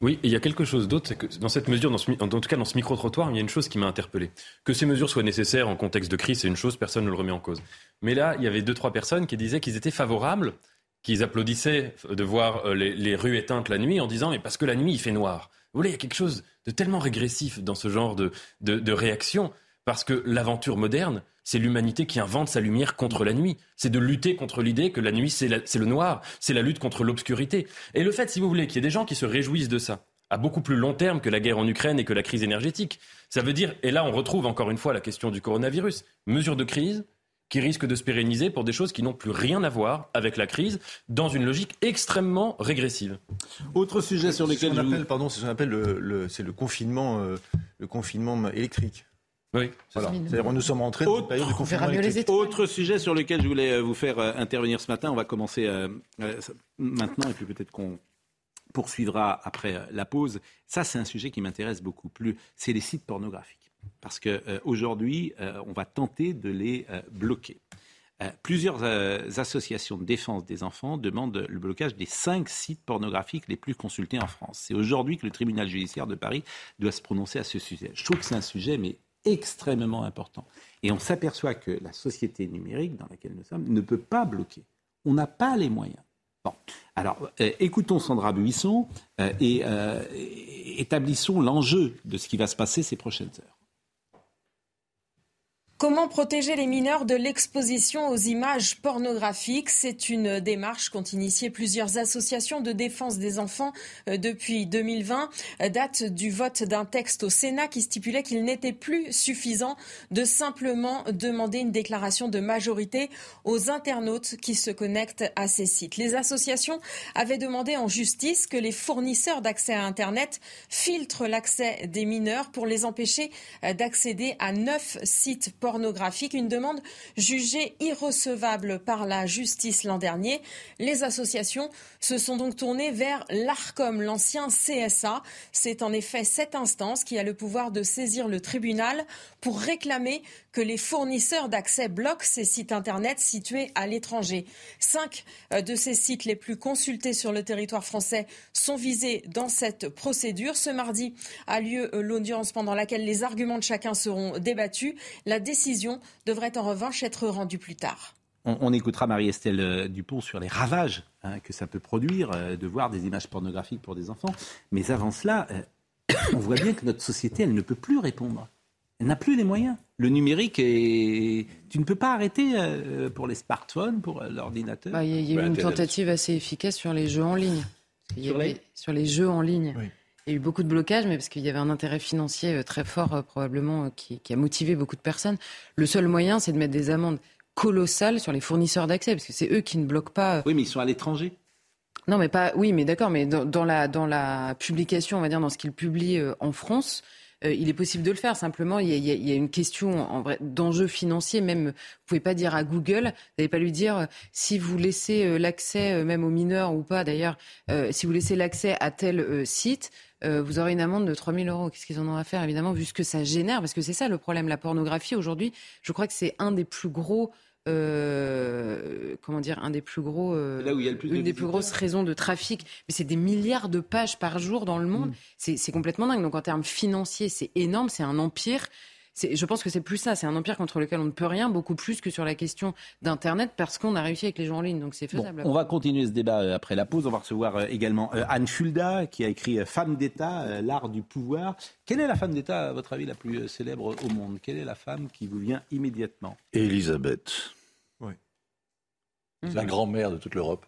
Oui, il y a quelque chose d'autre, c'est que dans cette mesure, en tout cas dans ce micro-trottoir, il y a une chose qui m'a interpellé. Que ces mesures soient nécessaires en contexte de crise, c'est une chose, personne ne le remet en cause. Mais là, il y avait deux, trois personnes qui disaient qu'ils étaient favorables, qu'ils applaudissaient de voir euh, les, rues éteintes la nuit en disant, mais parce que la nuit, il fait noir. Vous voyez, il y a quelque chose de tellement régressif dans ce genre de, de, réaction, parce que l'aventure moderne, c'est l'humanité qui invente sa lumière contre la nuit. C'est de lutter contre l'idée que la nuit, c'est le noir, c'est la lutte contre l'obscurité. Et le fait, si vous voulez, qu'il y ait des gens qui se réjouissent de ça, à beaucoup plus long terme que la guerre en Ukraine et que la crise énergétique, ça veut dire, et là on retrouve encore une fois la question du coronavirus, mesure de crise qui risque de se pérenniser pour des choses qui n'ont plus rien à voir avec la crise, dans une logique extrêmement régressive. Autre sujet sur lequel je appelle, pardon, c'est ce qu'on appelle le, c'est le confinement, euh, le confinement électrique. Oui, voilà. C'est-à-dire nous sommes rentrés dans une période de confinement électrique. Autre sujet sur lequel je voulais euh, vous faire euh, intervenir ce matin. On va commencer euh, maintenant et puis peut-être qu'on poursuivra après la pause. Ça, c'est un sujet qui m'intéresse beaucoup plus. C'est les sites pornographiques. Parce qu'aujourd'hui, on va tenter de les bloquer. plusieurs associations de défense des enfants demandent le blocage des cinq sites pornographiques les plus consultés en France. C'est aujourd'hui que le tribunal judiciaire de Paris doit se prononcer à ce sujet. Je trouve que c'est un sujet mais extrêmement important. Et on s'aperçoit que la société numérique dans laquelle nous sommes ne peut pas bloquer. On n'a pas les moyens. Bon. Alors, euh, écoutons Sandra Buisson euh, et euh, établissons l'enjeu de ce qui va se passer ces prochaines heures. Comment protéger les mineurs de l'exposition aux images pornographiques? C'est une démarche qu'ont initiée plusieurs associations de défense des enfants euh, depuis 2020, euh, date du vote d'un texte au Sénat qui stipulait qu'il n'était plus suffisant de simplement demander une déclaration de majorité aux internautes qui se connectent à ces sites. Les associations avaient demandé en justice que les fournisseurs d'accès à Internet filtrent l'accès des mineurs pour les empêcher euh, d'accéder à neuf sites pornographiques pornographique, une demande jugée irrecevable par la justice l'an dernier. Les associations se sont donc tournées vers l'ARCOM, l'ancien CSA. C'est en effet cette instance qui a le pouvoir de saisir le tribunal pour réclamer que les fournisseurs d'accès bloquent ces sites Internet situés à l'étranger. Cinq euh, de ces sites les plus consultés sur le territoire français sont visés dans cette procédure. Ce mardi a lieu euh, l'audience pendant laquelle les arguments de chacun seront débattus. La décision devrait en revanche être rendue plus tard. On, écoutera Marie-Estelle euh, Dupont sur les ravages hein, que ça peut produire de voir des images pornographiques pour des enfants. Mais avant cela, *coughs* on voit bien que notre société, elle ne peut plus répondre elle n'a plus les moyens. Le numérique, est... tu ne peux pas arrêter euh, pour les smartphones, pour euh, l'ordinateur. Bah, il y a, eu bah, une tentative assez efficace sur les jeux en ligne. Sur, les... sur, les... jeux en ligne. Il y a eu beaucoup de blocages, mais parce qu'il y avait un intérêt financier euh, très fort, probablement, qui, qui, a motivé beaucoup de personnes. Le seul moyen, c'est de mettre des amendes colossales sur les fournisseurs d'accès, parce que c'est eux qui ne bloquent pas. Oui, mais ils sont à l'étranger. Non, mais pas. Oui, mais d'accord, mais dans, dans, la, dans la publication, on va dire, dans ce qu'ils publient en France, euh, il est possible de le faire. Simplement, il y a, une question en vrai d'enjeu financier. Même, vous pouvez pas dire à Google, vous n'allez pas lui dire euh, si vous laissez euh, l'accès, même aux mineurs ou pas d'ailleurs, si vous laissez l'accès à tel site, vous aurez une amende de 3 000 euros. Qu'est-ce qu'ils en ont à faire, évidemment, vu ce que ça génère? Parce que c'est ça le problème. La pornographie, aujourd'hui, je crois que c'est un des plus gros euh, comment dire, un des plus gros, euh, une des plus grosses raisons de trafic. Mais c'est des milliards de pages par jour dans le monde. Mm. C'est complètement dingue. Donc en termes financiers, c'est énorme. C'est un empire. Je pense que c'est plus ça, c'est un empire contre lequel on ne peut rien, beaucoup plus que sur la question d'Internet, parce qu'on a réussi avec les gens en ligne, donc c'est faisable. on va continuer ce débat euh, après la pause. On va recevoir également Anne Fulda, qui a écrit Femme d'État, l'art du pouvoir. Quelle est la femme d'État, à votre avis, la plus célèbre au monde? Quelle est la femme qui vous vient immédiatement? Elisabeth. C'est la grand-mère de toute l'Europe.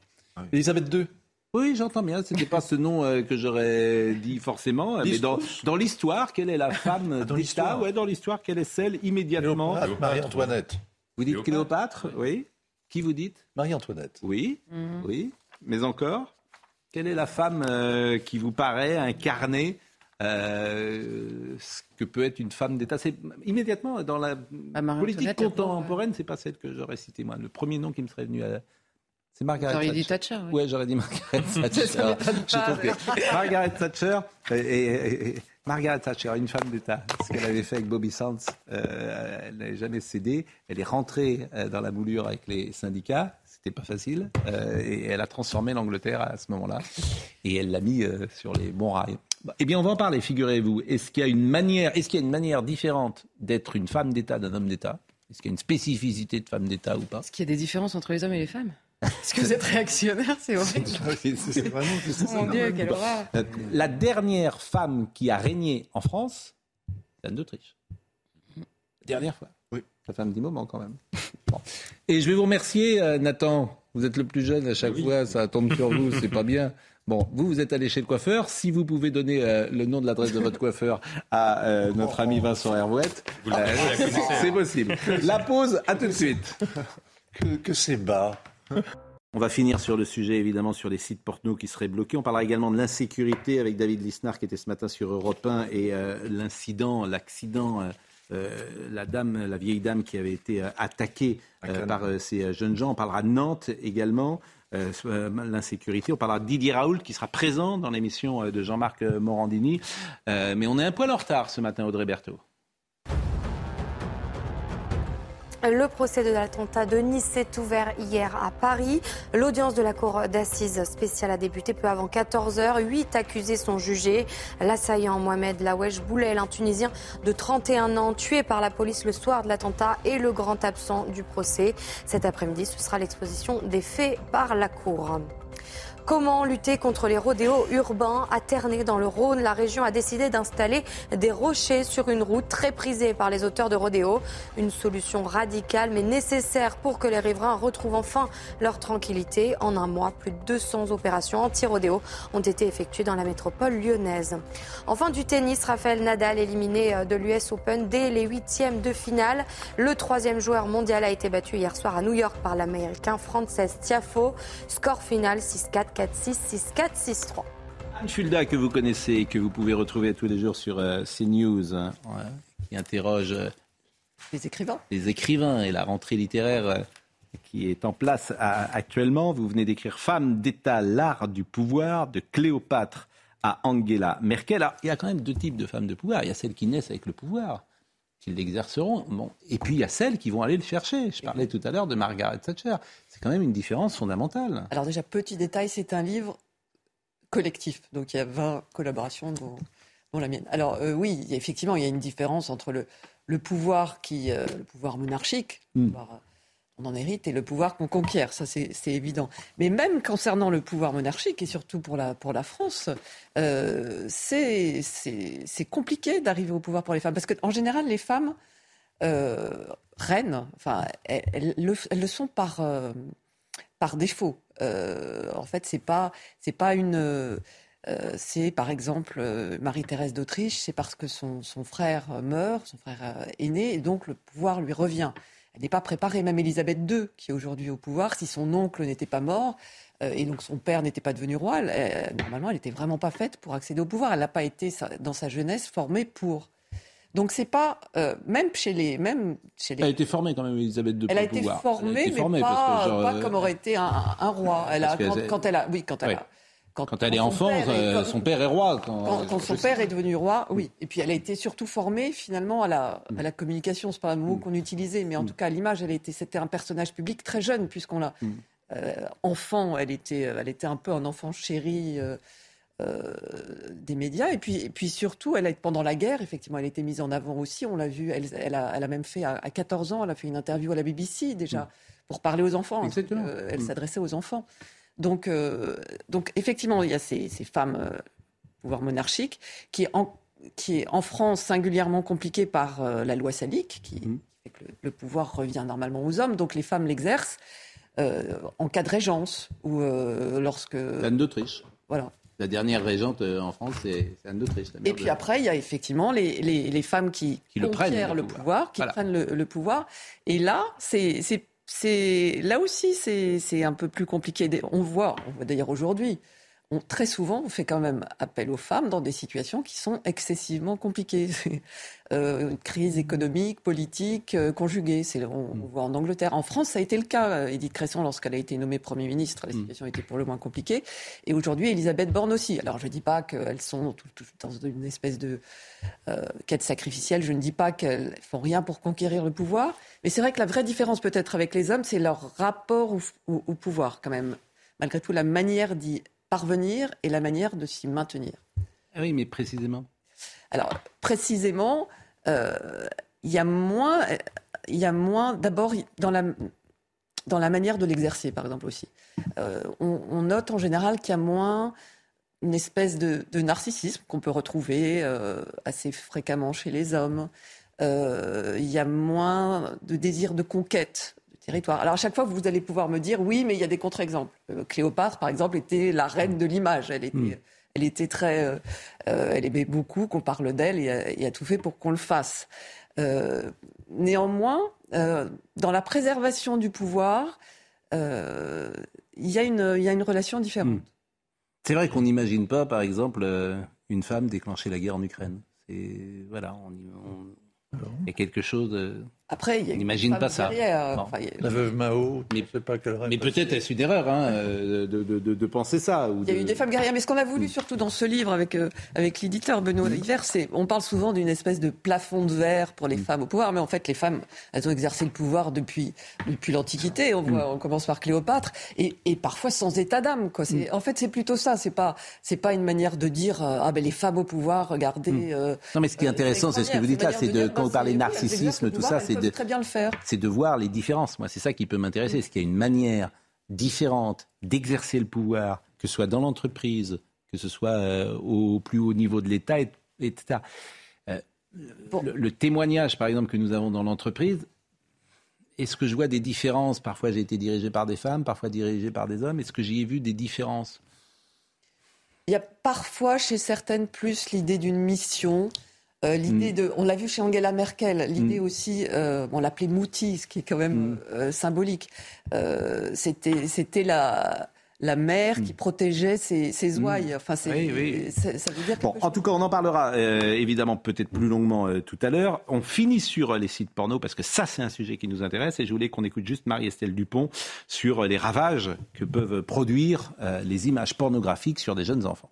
Elisabeth II. Oui, j'entends bien. Ce n'était pas ce nom euh, que j'aurais dit forcément. Mais dans, dans l'histoire, quelle est la femme dans d'État ouais, Dans l'histoire, quelle est celle immédiatement Marie-Antoinette. Vous dites Cléopâtre Oui. Qui vous dites Marie-Antoinette. Oui. Mhm. Oui. Mais encore Quelle est la femme euh, qui vous paraît incarner euh, ce que peut être une femme d'État? C'est immédiatement dans la bah, politique contemporaine, c'est pas celle que j'aurais citée moi. Le premier nom qui me serait venu à c'est Margaret Thatcher. dit Thatcher. Oui, ouais, j'aurais dit Margaret *laughs* Thatcher. Margaret Thatcher et, Margaret Thatcher, une femme d'État. Ce qu'elle avait fait avec Bobby Sands, euh, elle n'avait jamais cédé. Elle est rentrée euh, dans la moulure avec les syndicats. C'était pas facile. Euh, et elle a transformé l'Angleterre à ce moment-là. Et elle l'a mis euh, sur les bons rails. Eh bien, on va en parler, figurez-vous. Est-ce qu'il y a une manière, est-ce qu'il y a une manière différente d'être une femme d'État d'un homme d'État? Est-ce qu'il y a une spécificité de femme d'État ou pas? Est-ce qu'il y a des différences entre les hommes et les femmes? *laughs* Est-ce que vous êtes réactionnaire C'est horrible. C'est vraiment Mon Dieu, quelle horreur. La dernière femme qui a régné en France, c'est Anne d'Autriche. Dernière fois. Oui. Ça fait un petit moment quand même. Et je vais vous remercier, euh, Nathan. Vous êtes le plus jeune à chaque fois, ça tombe sur vous, c'est pas bien. Bon, vous, vous êtes allé chez le coiffeur. Si vous pouvez donner euh, le nom de l'adresse de votre coiffeur à euh, notre ami Vincent Herouette, c'est possible. La pause, à tout de suite. Que, que c'est bas. *laughs* On va finir sur le sujet, évidemment, sur les sites porno qui seraient bloqués. On parlera également de l'insécurité avec David Lisnard qui était ce matin sur Europe 1 et l'incident, l'accident euh, la dame, la vieille dame qui avait été euh, attaquée euh, par ces jeunes gens. On parlera de Nantes également. l'insécurité. On parlera de Didier Raoult qui sera présent dans l'émission de Jean-Marc Morandini. mais on est un poil en retard ce matin, Audrey Berthaud. Le procès de l'attentat de Nice s'est ouvert hier à Paris. L'audience de la cour d'assises spéciale a débuté peu avant 14h. Huit accusés sont jugés. L'assaillant Mohamed Lawesh Boulel, un Tunisien de 31 ans, tué par la police le soir de l'attentat, est le grand absent du procès. Cet après-midi, ce sera l'exposition des faits par la cour. Comment lutter contre les rodéos urbains à Ternay dans le Rhône La région a décidé d'installer des rochers sur une route très prisée par les auteurs de rodéos. Une solution radicale mais nécessaire pour que les riverains retrouvent enfin leur tranquillité. En un mois, plus de 200 opérations anti-rodéo ont été effectuées dans la métropole lyonnaise. Enfin du tennis, Raphaël Nadal éliminé euh, de l'US Open dès les huitièmes de finale. Le troisième joueur mondial a été battu hier soir à New York par l'Américain Frances Tiafo. Score final 6-4. 4-6, 6-4, 6-3. Anne Fulda, que vous connaissez et que vous pouvez retrouver tous les jours sur euh, CNews, hein, qui interroge euh, les écrivains. Les écrivains et la rentrée littéraire euh, qui est en place actuellement. Vous venez d'écrire Femme d'État, l'art du pouvoir, de Cléopâtre à Angela Merkel. il y a quand même deux types de femmes de pouvoir. Il y a celles qui naissent avec le pouvoir, qui l'exerceront. Bon. Et puis il y a celles qui vont aller le chercher. Je parlais tout à l'heure de Margaret Thatcher. C'est quand même une différence fondamentale. Alors déjà, petit détail, c'est un livre collectif. Donc il y a 20 collaborations dont, la mienne. Alors euh, oui, effectivement, il y a une différence entre le, le pouvoir qui, euh, le pouvoir monarchique, hmm. On en hérite, et le pouvoir qu'on conquiert. Ça, c'est évident. Mais même concernant le pouvoir monarchique, et surtout pour la, pour la France, euh, c'est compliqué d'arriver au pouvoir pour les femmes. Parce qu'en général, les femmes euh, reines, enfin, elles, le, sont par, euh, par défaut. Euh, en fait, c'est pas, pas une. c'est par exemple Marie-Thérèse d'Autriche, c'est parce que son, son, frère meurt, son frère est né, et donc le pouvoir lui revient. Elle n'est pas préparée, même Elisabeth II, qui est aujourd'hui au pouvoir, si son oncle n'était pas mort, et donc son père n'était pas devenu roi, normalement elle n'était vraiment pas faite pour accéder au pouvoir. Elle n'a pas été, dans sa jeunesse, formée pour. Donc c'est pas euh, même chez les même chez les. Elle a été formée quand même Elisabeth II. Elle a été formée, mais pas, pas, comme aurait été un, un roi. Elle a quand, quand, elle a oui quand elle a. Quand, quand, elle est enfant, euh, son père est roi. Quand, quand son père est devenu roi, oui. Et puis elle a été surtout formée finalement à la, à la communication. C'est pas un mot mm. qu'on utilisait, mais en mm. tout cas à l'image, elle était, c'était un personnage public très jeune puisqu'on l'a mm. euh, enfant. Elle était, elle était un peu un enfant chéri. Euh, euh, des médias. Et puis, et puis surtout, elle a, pendant la guerre, effectivement, elle a été mise en avant aussi. On l'a vu, elle, elle, a, elle, a, même fait, à, 14 ans, elle a fait une interview à la BBC déjà, mm. pour parler aux enfants. Euh, elle mm. s'adressait aux enfants. Donc, euh, donc, effectivement, il y a ces, ces femmes pouvoir monarchique qui, en, qui est en France singulièrement compliquée par la loi salique, qui mm. fait que le, pouvoir revient normalement aux hommes. Donc, les femmes l'exercent. en cas de régence ou lorsque. L'Anne d'Autriche. Voilà. La dernière régente euh, en France, c'est Anne d'Autriche. Et puis après, il y a effectivement les, les, femmes qui, qui le prennent le pouvoir, qui prennent le, pouvoir. Et là, c'est là aussi, c'est un peu plus compliqué. On voit, on voit d'ailleurs aujourd'hui, on, très souvent, on fait quand même appel aux femmes dans des situations qui sont excessivement compliquées. *laughs* Euh, une crise économique, politique, euh, conjuguée. C'est, on, on, voit en Angleterre. En France, ça a été le cas. Euh, Edith Cresson, lorsqu'elle a été nommée Premier ministre, la situation était pour le moins compliquée. Et aujourd'hui, Elisabeth Borne aussi. Alors, je ne dis pas qu'elles sont tout, tout, dans une espèce de euh, quête sacrificielle. Je ne dis pas qu'elles font rien pour conquérir le pouvoir. Mais c'est vrai que la vraie différence peut-être avec les hommes, c'est leur rapport au, au, au pouvoir quand même. Malgré tout, la manière d'y parvenir et la manière de s'y maintenir. Ah oui, mais précisément. Alors, précisément, euh, il y a moins, il y a moins d'abord dans la, dans la manière de l'exercer, par exemple aussi. Euh, on, on, note en général qu'il y a moins une espèce de, de narcissisme qu'on peut retrouver euh, assez fréquemment chez les hommes. Il y a moins de désir de conquête territoire. Alors à chaque fois, vous allez pouvoir me dire oui, mais il y a des contre-exemples. Euh, Cléopâtre, par exemple, était la reine de l'image. Elle était, mmh. elle était très, euh, elle aimait beaucoup qu'on parle d'elle et, et, a tout fait pour qu'on le fasse. Euh, néanmoins, euh, dans la préservation du pouvoir, euh, il y, a une, il y a une relation différente. Mmh. C'est vrai qu'on n'imagine pas, par exemple, une femme déclencher la guerre en Ukraine. C'est voilà, on, on, il y a quelque chose de... Après, il y a n'imagine pas ça. Enfin, a... La veuve Mao, mais, je sais pas quelle Mais peut-être est-ce une erreur hein, de, de, de, de, penser ça. Ou il y a eu des femmes guerrières, mais ce qu'on a voulu surtout dans ce livre avec, euh, avec l'éditeur Benoît mmh. Hiver, c'est on parle souvent d'une espèce de plafond de verre pour les mmh. femmes au pouvoir, mais en fait les femmes, elles ont exercé le pouvoir depuis, depuis l'Antiquité. On, voit, mmh. on commence par Cléopâtre et, et parfois sans état d'âme. Quoi. En fait, c'est plutôt ça. C'est pas, c'est pas une manière de dire euh, ah ben les femmes au pouvoir, regardez. Euh, non, mais ce qui est intéressant, c'est ce que vous dites là, c'est de quand vous parlez narcissisme, tout ça, c'est de très bien le faire c'est de voir les différences. Moi, c'est ça qui peut m'intéresser. Est-ce qu'il y a une manière différente d'exercer le pouvoir, que ce soit dans l'entreprise, que ce soit euh, au plus haut niveau de l'État, etc. Euh, bon. le, le, témoignage, par exemple, que nous avons dans l'entreprise, est-ce que je vois des différences? Parfois, j'ai été dirigé par des femmes, parfois dirigé par des hommes. Est-ce que j'y ai vu des différences? Il y a parfois chez certaines plus l'idée d'une mission. Euh, l'idée mm. de, on l'a vu chez Angela Merkel, l'idée mm. aussi, euh, on l'appelait Mouti, ce qui est quand même mm. euh, symbolique. Euh, c'était, c'était la la mère qui protégeait ses, ses ouailles. Enfin, c'est, oui, oui. ça veut dire bon, en tout cas, on en parlera euh, évidemment peut-être plus longuement euh, tout à l'heure. On finit sur les sites porno parce que ça, c'est un sujet qui nous intéresse et je voulais qu'on écoute juste Marie-Estelle Dupont sur les ravages que peuvent produire les images pornographiques sur des jeunes enfants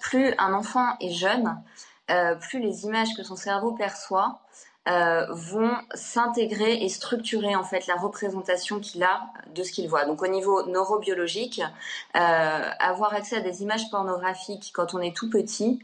plus un enfant est jeune, euh, plus les images que son cerveau perçoit euh, vont s'intégrer et structurer en fait la représentation qu'il a de ce qu'il voit. Donc au niveau neurobiologique, euh, avoir accès à des images pornographiques quand on est tout petit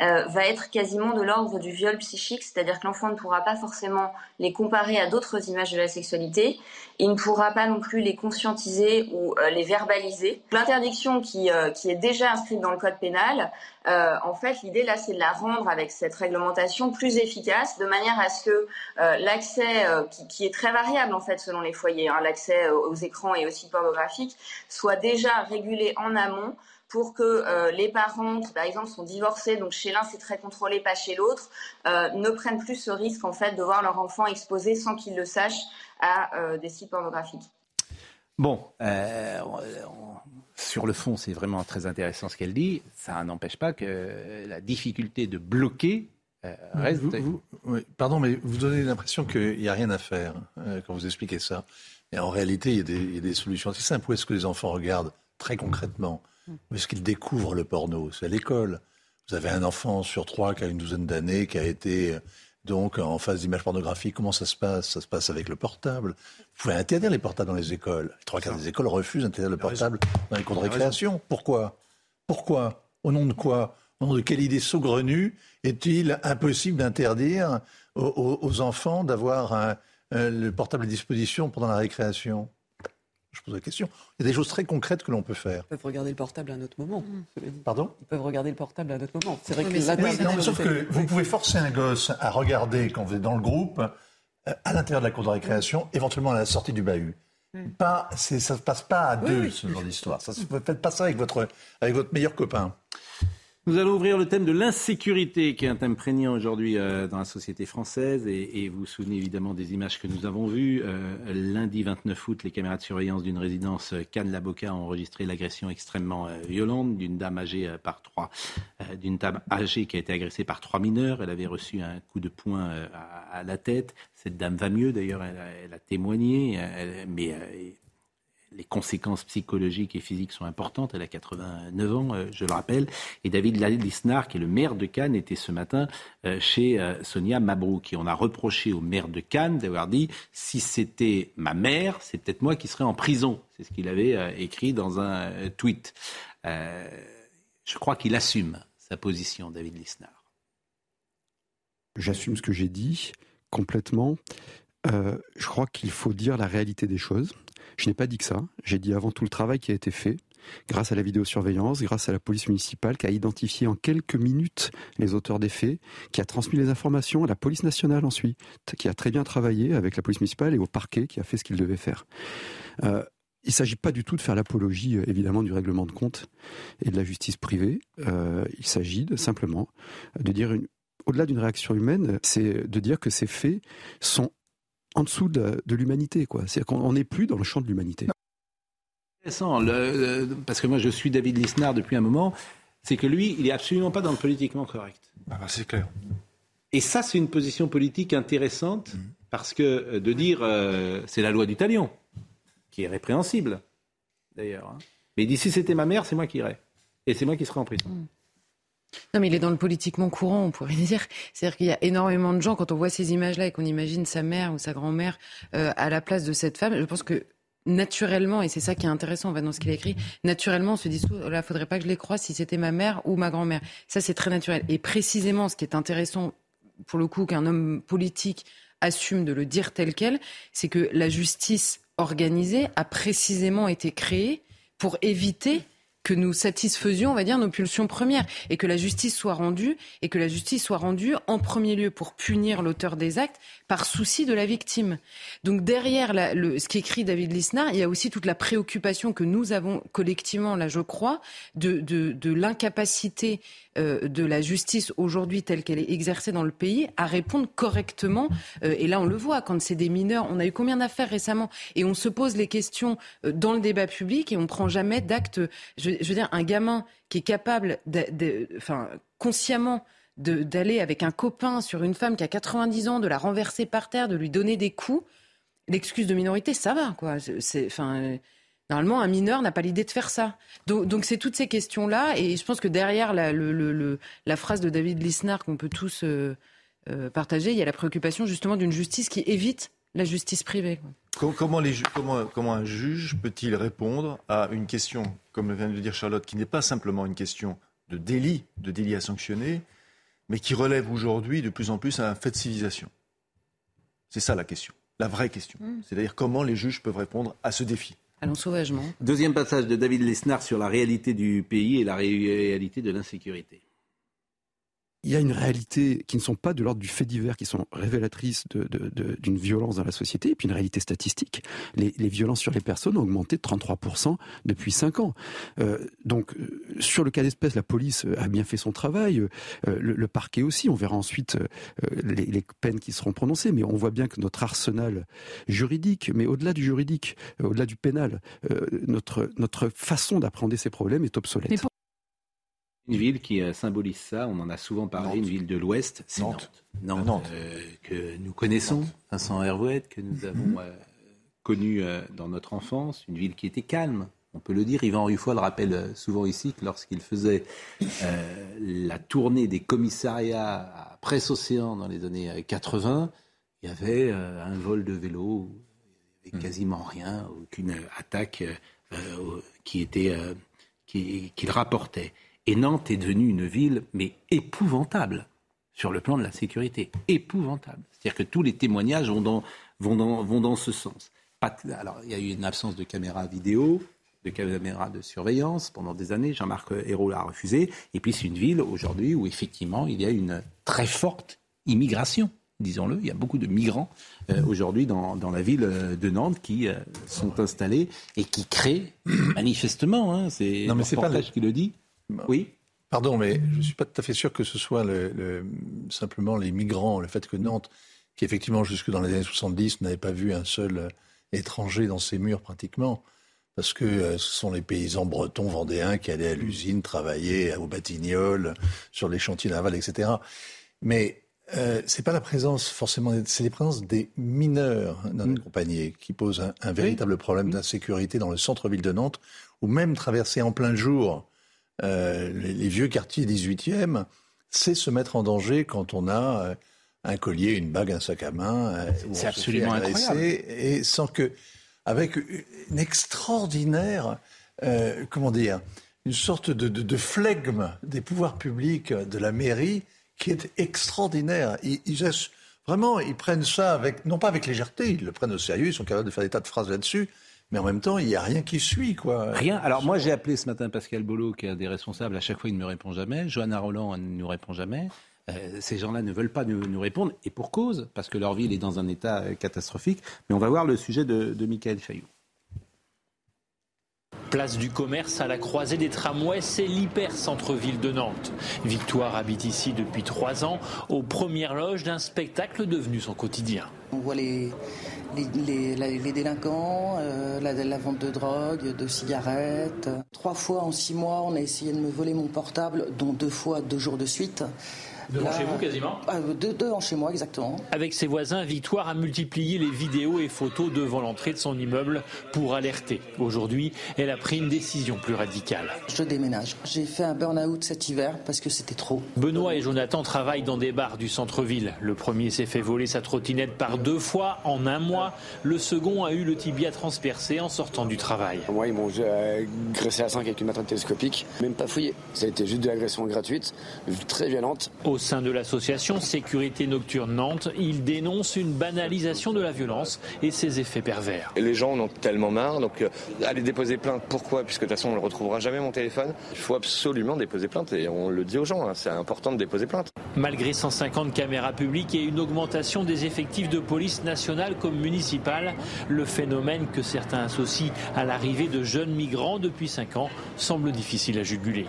euh, va être quasiment de l'ordre du viol psychique, c'est-à-dire que l'enfant ne pourra pas forcément les comparer à d'autres images de la sexualité, il ne pourra pas non plus les conscientiser ou euh, les verbaliser. L'interdiction qui, euh, qui est déjà inscrite dans le code pénal, en fait l'idée là c'est de la rendre avec cette réglementation plus efficace de manière à ce que euh, l'accès, euh, qui, qui, est très variable en fait selon les foyers, hein, l'accès aux écrans et aux sites pornographiques, soit déjà régulé en amont pour que euh, les parents qui par exemple sont divorcés, donc chez l'un c'est très contrôlé, pas chez l'autre, euh, ne prennent plus ce risque en fait de voir leur enfant exposé sans qu'ils le sachent à euh, des sites pornographiques. Bon, on, sur le fond, c'est vraiment très intéressant ce qu'elle dit. Ça n'empêche pas que la difficulté de bloquer euh, reste... vous, vous, oui, pardon, mais vous donnez l'impression qu'il n'y a rien à faire euh, quand vous expliquez ça. Et en réalité, il y, a des, il y a des solutions assez simples. Où est-ce que les enfants regardent très concrètement Où est-ce qu'ils découvrent le porno C'est à l'école. Vous avez un enfant sur trois qui a une douzaine d'années, qui a été donc en phase d'image pornographique. Comment ça se passe? Ça se passe avec le portable. Vous pouvez interdire les portables dans les écoles. Les trois quarts des écoles refusent d'interdire le portable dans les cours de récréation. Pourquoi? Pourquoi? Au nom de quoi? Au nom de quelle idée saugrenue est-il impossible d'interdire aux, aux, enfants d'avoir le portable à disposition pendant la récréation? Je pose la question. Il y a des choses très concrètes que l'on peut faire. Ils peuvent regarder le portable à un autre moment. Pardon? Ils peuvent regarder le portable à un autre moment. C'est vrai que oui, non, sauf que vous pouvez forcer un gosse à regarder quand vous êtes dans le groupe, euh, à l'intérieur de la cour de récréation, éventuellement à la sortie du bahut. Mm. Pas, ça ne se passe pas à deux, oui, ce genre d'histoire. Ça ne faites pas ça avec votre, avec votre meilleur copain. Nous allons ouvrir le thème de l'insécurité, qui est un thème prégnant aujourd'hui euh, dans la société française. Et, vous vous souvenez évidemment des images que nous avons vues. Euh, lundi 29 août, les caméras de surveillance d'une résidence euh, Cannes-Laboca ont enregistré l'agression extrêmement violente d'une dame âgée par trois, d'une dame âgée qui a été agressée par trois mineurs. Elle avait reçu un coup de poing à, la tête. Cette dame va mieux, d'ailleurs, elle, a témoigné, les conséquences psychologiques et physiques sont importantes. Elle a 89 ans, euh, je le rappelle. Et David Lisnard, qui est le maire de Cannes, était ce matin euh, chez euh, Sonia Mabrouk. qui on a reproché au maire de Cannes d'avoir dit si c'était ma mère, c'est peut-être moi qui serais en prison. C'est ce qu'il avait écrit dans un tweet. je crois qu'il assume sa position, David Lisnard. J'assume ce que j'ai dit complètement. je crois qu'il faut dire la réalité des choses. Je n'ai pas dit que ça. J'ai dit avant tout le travail qui a été fait grâce à la vidéosurveillance, grâce à la police municipale qui a identifié en quelques minutes les auteurs des faits, qui a transmis les informations à la police nationale ensuite, qui a très bien travaillé avec la police municipale et au parquet qui a fait ce qu'il devait faire. Euh, il ne s'agit pas du tout de faire l'apologie, euh, évidemment, du règlement de compte et de la justice privée. Euh, il s'agit simplement de dire, au-delà d'une réaction humaine, c'est de dire que ces faits sont en dessous de, l'humanité. quoi. C'est qu'on n'est plus dans le champ de l'humanité. Intéressant, parce que moi je suis David Lisnard depuis un moment, c'est que lui, il est absolument pas dans le politiquement correct. Ah bah, c'est clair. Et ça, c'est une position politique intéressante, mm. parce que euh, de dire euh, c'est la loi du talion, qui est répréhensible, d'ailleurs. Hein. Mais d'ici c'était ma mère, c'est moi qui irais. Et c'est moi qui serai en prison. Mm. Non, mais il est dans le politiquement courant, on pourrait *laughs* dire. C'est-à-dire qu'il y a énormément de gens, quand on voit ces images-là et qu'on imagine sa mère ou sa grand-mère euh, à la place de cette femme, je pense que naturellement, et c'est ça qui est intéressant dans ce qu'il a écrit, naturellement, on se dit, oh là, faudrait pas que je les croise si c'était ma mère ou ma grand-mère. Ça, c'est très naturel. Et précisément, ce qui est intéressant, pour le coup, qu'un homme politique assume de le dire tel quel, c'est que la justice organisée a précisément été créée pour éviter que nous satisfaisions, on va dire, nos pulsions premières et que la justice soit rendue et que la justice soit rendue en premier lieu pour punir l'auteur des actes par souci de la victime. Donc derrière le, ce qu'écrit David Lisnard, il y a aussi toute la préoccupation que nous avons collectivement, là je crois, de, de, de l'incapacité euh, de la justice aujourd'hui telle qu'elle est exercée dans le pays à répondre correctement. Euh, et là on le voit, quand c'est des mineurs, on a eu combien d'affaires récemment? Et on se pose les questions euh, dans le débat public et on prend jamais d'actes. Je, veux dire, un gamin qui est capable, de, enfin, consciemment d'aller avec un copain sur une femme qui a 90 ans, de la renverser par terre, de lui donner des coups, l'excuse de minorité, ça va, quoi. C'est, enfin, normalement, un mineur n'a pas l'idée de faire ça. Donc, c'est toutes ces questions-là, et je pense que derrière la, le, la phrase de David Lisnard qu'on peut tous euh, euh, partager, il y a la préoccupation justement d'une justice qui évite la justice privée. Comment, les, comment, comment un juge peut-il répondre à une question, comme vient de le dire Charlotte, qui n'est pas simplement une question de délit, de délit à sanctionner, mais qui relève aujourd'hui de plus en plus à un fait de civilisation? C'est ça la question, la vraie question. Mm. C'est-à-dire comment les juges peuvent répondre à ce défi. Deuxième passage de David Lesnar sur la réalité du pays et la réalité de l'insécurité il y a une réalité qui ne sont pas de l'ordre du fait divers, qui sont révélatrices d'une de, de, violence dans la société, et puis une réalité statistique. Les, les violences sur les personnes ont augmenté de 33% depuis 5 ans. Euh, donc, euh, sur le cas d'espèce, la police a bien fait son travail, euh, le, le, parquet aussi. On verra ensuite euh, les, les, peines qui seront prononcées, mais on voit bien que notre arsenal juridique, mais au-delà du juridique, au-delà du pénal, notre, notre façon d'appréhender ces problèmes est obsolète. Une ville qui euh, symbolise ça, on en a souvent parlé, une ville de l'Ouest, c'est Nantes. Nantes, euh, que nous connaissons, Vincent Hervouet, que nous avons mhm. euh, connu dans notre enfance, une ville qui était calme, on peut le dire. Yvan Ruffo le rappelle souvent ici que lorsqu'il faisait la tournée des commissariats à Presse-Océan dans les années 80, il y avait un vol de vélo, il n'y avait mhm. quasiment rien, aucune attaque qui était qu'il rapportait. Et Nantes est devenue une ville, mais épouvantable sur le plan de la sécurité. Épouvantable. C'est-à-dire que tous les témoignages vont dans, vont dans, vont dans ce sens. alors, il y a eu une absence de caméras vidéo, de caméras de surveillance pendant des années. Jean-Marc Ayrault l'a refusé. Et puis, c'est une ville aujourd'hui où, effectivement, il y a une très forte immigration disons-le. Il y a beaucoup de migrants euh, aujourd'hui dans, dans, la ville euh, de Nantes qui euh, sont installés et qui créent *clears throat* manifestement, hein, c'est le reportage qui le dit, oui. Pardon, mais je ne suis pas tout à fait sûr que ce soit le, simplement les migrants, le fait que Nantes, qui effectivement jusque dans les années 70 n'avait pas vu un seul euh, étranger dans ses murs pratiquement, parce que euh, ce sont les paysans bretons vendéens qui allaient à l'usine travailler au Batignolles, sur les chantiers navals, etc. Mais euh, c'est pas la présence forcément, c'est la présence des mineurs dans les compagnies qui posent un, véritable problème d'insécurité dans le centre-ville de Nantes, ou même traverser en plein jour euh, les, vieux quartiers 18e, c'est se mettre en danger quand on a euh, un collier, une bague, un sac à main. Euh, c'est absolument incroyable. Et sans que, avec une extraordinaire, comment dire, une sorte de, de, flegme des pouvoirs publics, de la mairie, qui est extraordinaire. Ils, vraiment, ils prennent ça avec, non pas avec légèreté, ils le prennent au sérieux, ils sont capables de faire des tas de phrases là-dessus, mais en même temps, il n'y a rien qui suit, quoi. Rien. Alors moi, j'ai appelé ce matin Pascal Bolo, qui est un des responsables. À chaque fois, il ne me répond jamais. Johanna Roland, ne nous répond jamais. Euh, ces gens-là ne veulent pas nous, répondre, et pour cause, parce que leur ville est dans un état euh, catastrophique. Mais on va voir le sujet de, de Michael Chailloux. Place du commerce à la croisée des tramways, c'est l'hyper-centre-ville de Nantes. Victoire habite ici depuis trois ans, aux premières loges d'un spectacle devenu son quotidien. On voit les, délinquants, euh, la, vente de drogue, de cigarettes. Trois fois en six mois, on a essayé de me voler mon portable, dont deux fois deux jours de suite. Devant chez vous quasiment ah, Devant chez moi exactement. Avec ses voisins, Victoire a multiplié les vidéos et photos devant l'entrée de son immeuble pour alerter. Aujourd'hui, elle a pris une décision plus radicale. Je déménage. J'ai fait un burn-out cet hiver parce que c'était trop. Benoît et Jonathan travaillent dans des bars du centre-ville. Le premier s'est fait voler sa trottinette par deux fois en un mois. Le second a eu le tibia transpercé en sortant du travail. Moi, ils m'ont agressé à 5 avec une matraque télescopique. Même pas fouillé. Ça a été juste de l'agression gratuite, très violente. Au sein de l'association Sécurité Nocturne Nantes, il dénonce une banalisation de la violence et ses effets pervers. les gens en ont tellement marre, donc euh, aller déposer plainte, pourquoi? Puisque de toute façon on ne retrouvera jamais mon téléphone. Il faut absolument déposer plainte et on le dit aux gens, hein, c'est important de déposer plainte. Malgré 150 caméras publiques et une augmentation des effectifs de police nationale comme municipale, le phénomène que certains associent à l'arrivée de jeunes migrants depuis 5 ans semble difficile à juguler.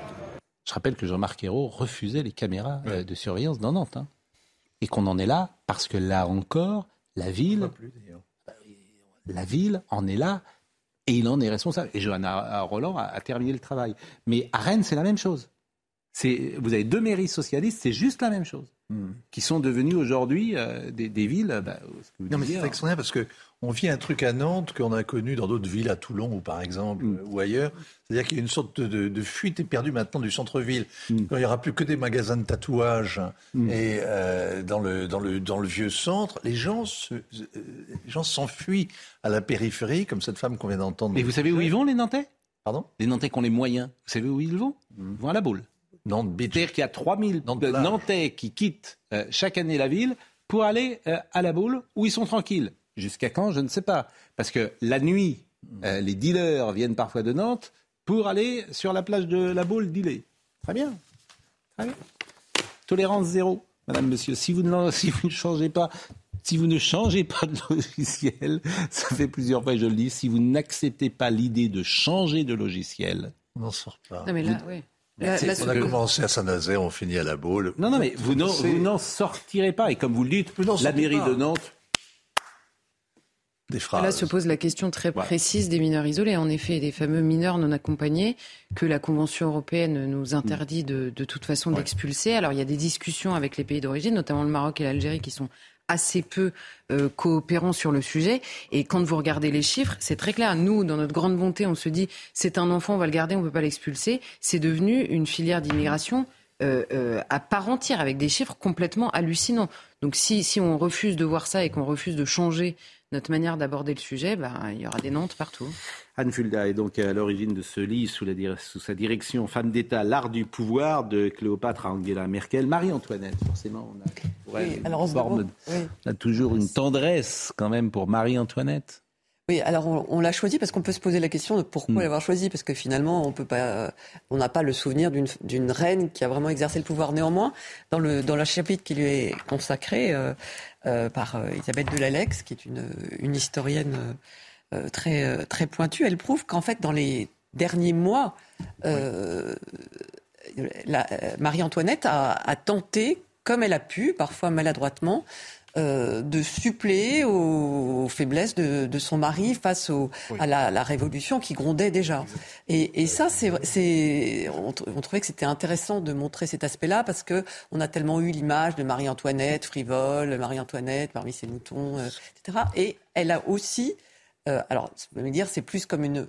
Je rappelle que Jean-Marc Ayrault refusait les caméras euh, de surveillance dans Nantes. Hein. Et qu'on en est là parce que là encore, la ville, la ville en est là et il en est responsable. Et Johanna Roland a, terminé le travail. Mais à Rennes, c'est la même chose. Vous avez deux mairies socialistes, c'est juste la même chose. Hmm. Qui sont devenues aujourd'hui euh, des, villes. Bah, non, mais c'est hein. extraordinaire parce que on vit un truc à Nantes qu'on a connu dans d'autres villes, à Toulon ou par exemple, mm. ou ailleurs. C'est-à-dire qu'il y a une sorte de, fuite éperdue maintenant du centre-ville. Mm. Quand il n'y aura plus que des magasins de tatouages mm. et euh, dans, le, dans, le, dans le vieux centre, les gens, euh, les gens s'enfuient à la périphérie, comme cette femme qu'on vient d'entendre. Mais vous savez où ils vont, les Nantais? Pardon? Les Nantais qui ont les moyens. Vous savez où ils vont? Ils vont à la boule. Nantes C'est-à-dire qu'il y a 3000 Nantais qui quittent euh, chaque année la ville pour aller à la boule où ils sont tranquilles. Jusqu'à quand Je ne sais pas. Parce que la nuit, euh, les dealers viennent parfois de Nantes pour aller sur la plage de la Baule dealer. Très bien. Très bien. Tolérance zéro, madame, monsieur. Si vous ne, *laughs* si vous ne changez pas si vous ne changez pas de *laughs* logiciel, ça fait plusieurs fois que je le dis, si vous n'acceptez pas l'idée de changer de logiciel, on n'en sort pas. Non mais là, oui. On a commencé à Saint-Nazaire, on finit à la Baule. Non, non, mais vous n'en sortirez pas. Et comme vous le dites, la mairie de Nantes Là se pose la question très précise des mineurs isolés. En effet, des fameux mineurs non accompagnés que la Convention européenne nous interdit de, toute façon d'expulser. Alors il y a des discussions avec les pays d'origine, notamment le Maroc et l'Algérie, qui sont assez peu euh, coopérants sur le sujet. Et quand vous regardez les chiffres, c'est très clair. Nous, dans notre grande bonté, on se dit c'est un enfant, on va le garder, on ne peut pas l'expulser. C'est devenu une filière d'immigration euh, euh, à part entière, avec des chiffres complètement hallucinants. Donc si, si on refuse de voir ça et qu'on refuse de changer notre manière d'aborder le sujet, bah, il y aura des Nantes partout. Anne Fulda est donc à l'origine de ce livre sous, la, sous sa direction Femme d'État, l'art du pouvoir de Cléopâtre à Angela Merkel. Marie-Antoinette, forcément, on a, on a toujours une tendresse quand même pour Marie-Antoinette. Oui, alors on, l'a choisi parce qu'on peut se poser la question de pourquoi mm. l'avoir choisi, parce que finalement on peut pas, on n'a pas le souvenir d'une reine qui a vraiment exercé le pouvoir. Néanmoins, dans le dans le chapitre qui lui est consacré euh, euh, par euh, Isabelle Delalex, qui est une, historienne très très pointue, elle prouve qu'en fait dans les derniers mois, Marie-Antoinette a, tenté, comme elle a pu, parfois maladroitement, euh, de suppléer aux, faiblesses de, son mari face à la, révolution qui grondait déjà. Et, ça, c'est, on, on, trouvait que c'était intéressant de montrer cet aspect-là parce que on a tellement eu l'image de Marie-Antoinette frivole, Marie-Antoinette parmi ses moutons, euh, etc. Et elle a aussi, euh, alors, vous me dire, c'est plus comme une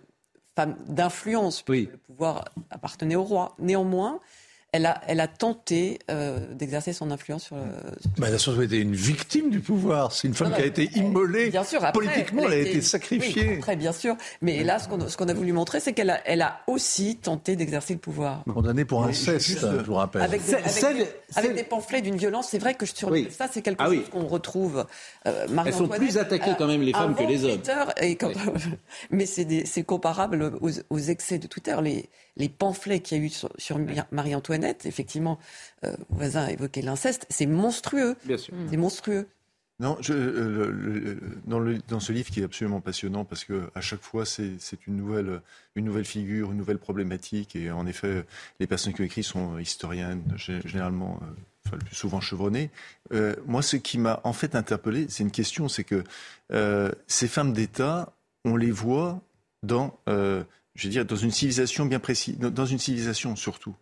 femme d'influence. Le pouvoir appartenait au roi. Néanmoins, elle a, elle a tenté euh, d'exercer son influence sur. Bah, elle a surtout été une victime du pouvoir. C'est une femme qui a été immolée. Bien sûr, politiquement, elle a, été, sacrifiée. très bien sûr. Mais là, ce qu'on, ce qu'on a voulu montrer, c'est qu'elle a, elle a aussi tenté d'exercer le pouvoir. Condamnée pour inceste, je vous rappelle. Avec des, avec, des, pamphlets d'une violence, c'est vrai que sur ça, c'est quelque ah chose qu'on retrouve. Euh, Elles sont plus attaquées quand même les femmes que les hommes. Et *laughs* mais c'est, comparable aux, aux, excès de Twitter. Les, les pamphlets qu'il y a eu sur, Marie-Antoinette, effectivement, euh, voisin a évoqué l'inceste, c'est monstrueux. Bien sûr. C'est monstrueux. Non, je, euh, dans, le, dans, ce livre qui est absolument passionnant parce que à chaque fois c'est une nouvelle, une nouvelle figure, une nouvelle problématique et en effet les personnes qui ont écrit sont historiennes généralement, euh, enfin, le plus souvent chevronnées. Euh, moi, ce qui m'a en fait interpellé, c'est une question, c'est que ces femmes d'État, on les voit dans je veux dire, dans une civilisation bien précise, dans une civilisation surtout.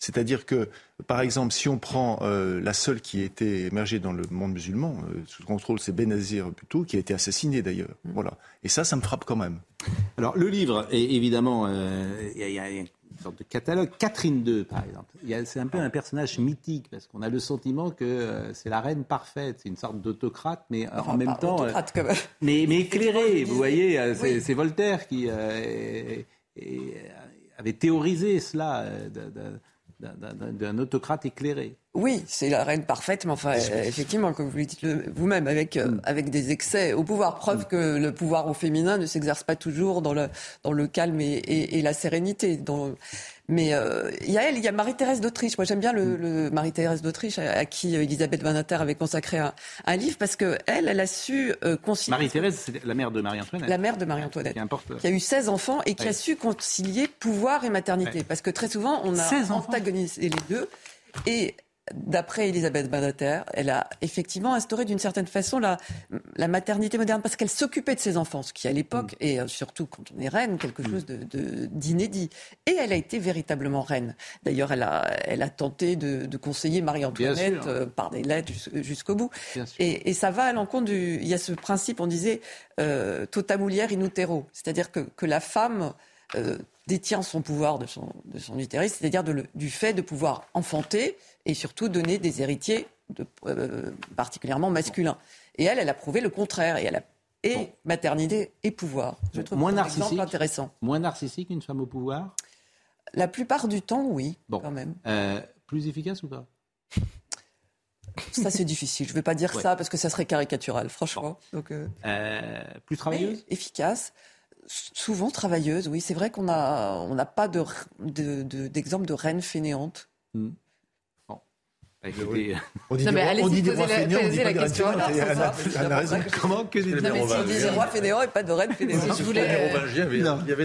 C'est-à-dire que, par exemple, si on prend euh, la seule qui a été émergée dans le monde musulman, euh, sous contrôle, c'est Benazir Bhutto, qui a été assassiné d'ailleurs. Mm. Voilà. Et ça, ça me frappe quand même. Alors, le livre, est, évidemment, euh, il y, a une sorte de catalogue. Catherine II, par exemple. C'est un peu un personnage mythique, parce qu'on a le sentiment que c'est la reine parfaite. C'est une sorte d'autocrate, mais en même temps. Mais, mais éclairée, *laughs* vous voyez, c'est Voltaire qui et avait théorisé cela d'un autocrate éclairé. Oui, c'est la reine parfaite, mais enfin, effectivement, comme vous le dites vous-même, avec, euh, mm. avec des excès au pouvoir. Preuve mm. que le pouvoir au féminin ne s'exerce pas toujours dans le, dans le calme et, et, la sérénité. Dans, mais euh, il y a elle, il y a Marie-Thérèse d'Autriche. Moi, j'aime bien le, mm. le Marie-Thérèse d'Autriche, à, qui euh, Elisabeth Banater avait consacré un, un, livre, parce que elle, elle a su euh, concilier. Marie-Thérèse, c'est la mère de Marie-Antoinette. La mère de Marie-Antoinette. Qui, qui, a eu 16 enfants et qui a su concilier pouvoir et maternité. Parce que très souvent, on a antagonisé les deux. Et d'après Elisabeth Badater, elle a effectivement instauré d'une certaine façon la, la maternité moderne parce qu'elle s'occupait de ses enfants, ce qui à l'époque, mm. et euh, surtout quand on est reine, quelque chose d'inédit. De, et elle a été véritablement reine. D'ailleurs, elle a, elle a tenté de, de conseiller Marie-Antoinette euh, par des lettres jusqu'au bout. Et, et, ça va à l'encontre du... Il y a ce principe, on disait, euh, in utero, c'est-à-dire que, que la femme... Euh, détient son pouvoir de son, de son utérus, c'est-à-dire du fait de pouvoir enfanter et surtout donner des héritiers de, euh, particulièrement masculins. Et elle, elle a prouvé le contraire. Et elle a et maternité et pouvoir. Je trouve moins narcissique, intéressant. Moins narcissique qu'une femme au pouvoir? La plupart du temps, oui, quand même. Euh, plus efficace ou pas? Ça, c'est difficile. Je ne vais pas dire ça parce que ça serait caricatural, franchement. Donc, euh, plus travailleuse? Efficace souvent travailleuse, oui. C'est vrai qu'on n'a on pas d'exemple de, de, de, reine fainéante. Hmm. On dit, des, on dit des rois fainéants, on dit pas des reines fainéantes. Comment que des Non, mais si on disait roi fainéant et pas de reine fainéante. Si je voulais...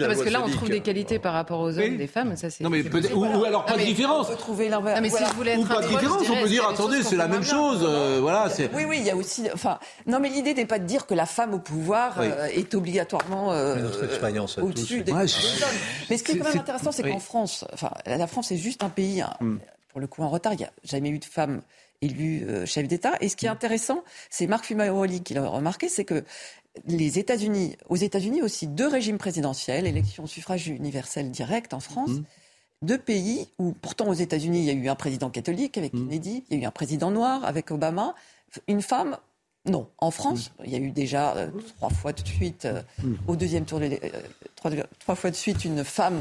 Parce que là, on trouve des qualités par rapport aux hommes, des femmes. Ça, non, mais ou, alors pas de différence. On peut trouver l'inverse. mais si je voulais être Ou pas de différence, on peut dire, attendez, c'est la même chose. Euh, voilà, Oui, oui, il y a aussi. Enfin, non, mais l'idée n'est pas de dire que la femme au pouvoir euh, est obligatoirement euh, au-dessus des hommes. Mais ce qui est quand même intéressant, c'est qu'en France, enfin, la France est juste un pays hmm pour le coup en retard. Il n'y a jamais eu de femme élue euh, chef d'État. Et ce qui est intéressant, c'est Marc Fumaroli qui l'a remarqué, c'est que les États-Unis, aux États-Unis aussi, deux régimes présidentiels, élection suffrage universel direct en France. Mhm. Deux pays où, pourtant, aux États-Unis, il y a eu un président catholique avec mhm. Kennedy, il y a eu un président noir avec Obama, une femme non. En France, mhm. il y a eu déjà euh, trois fois de suite, euh, au deuxième tour, trois, fois de suite, une femme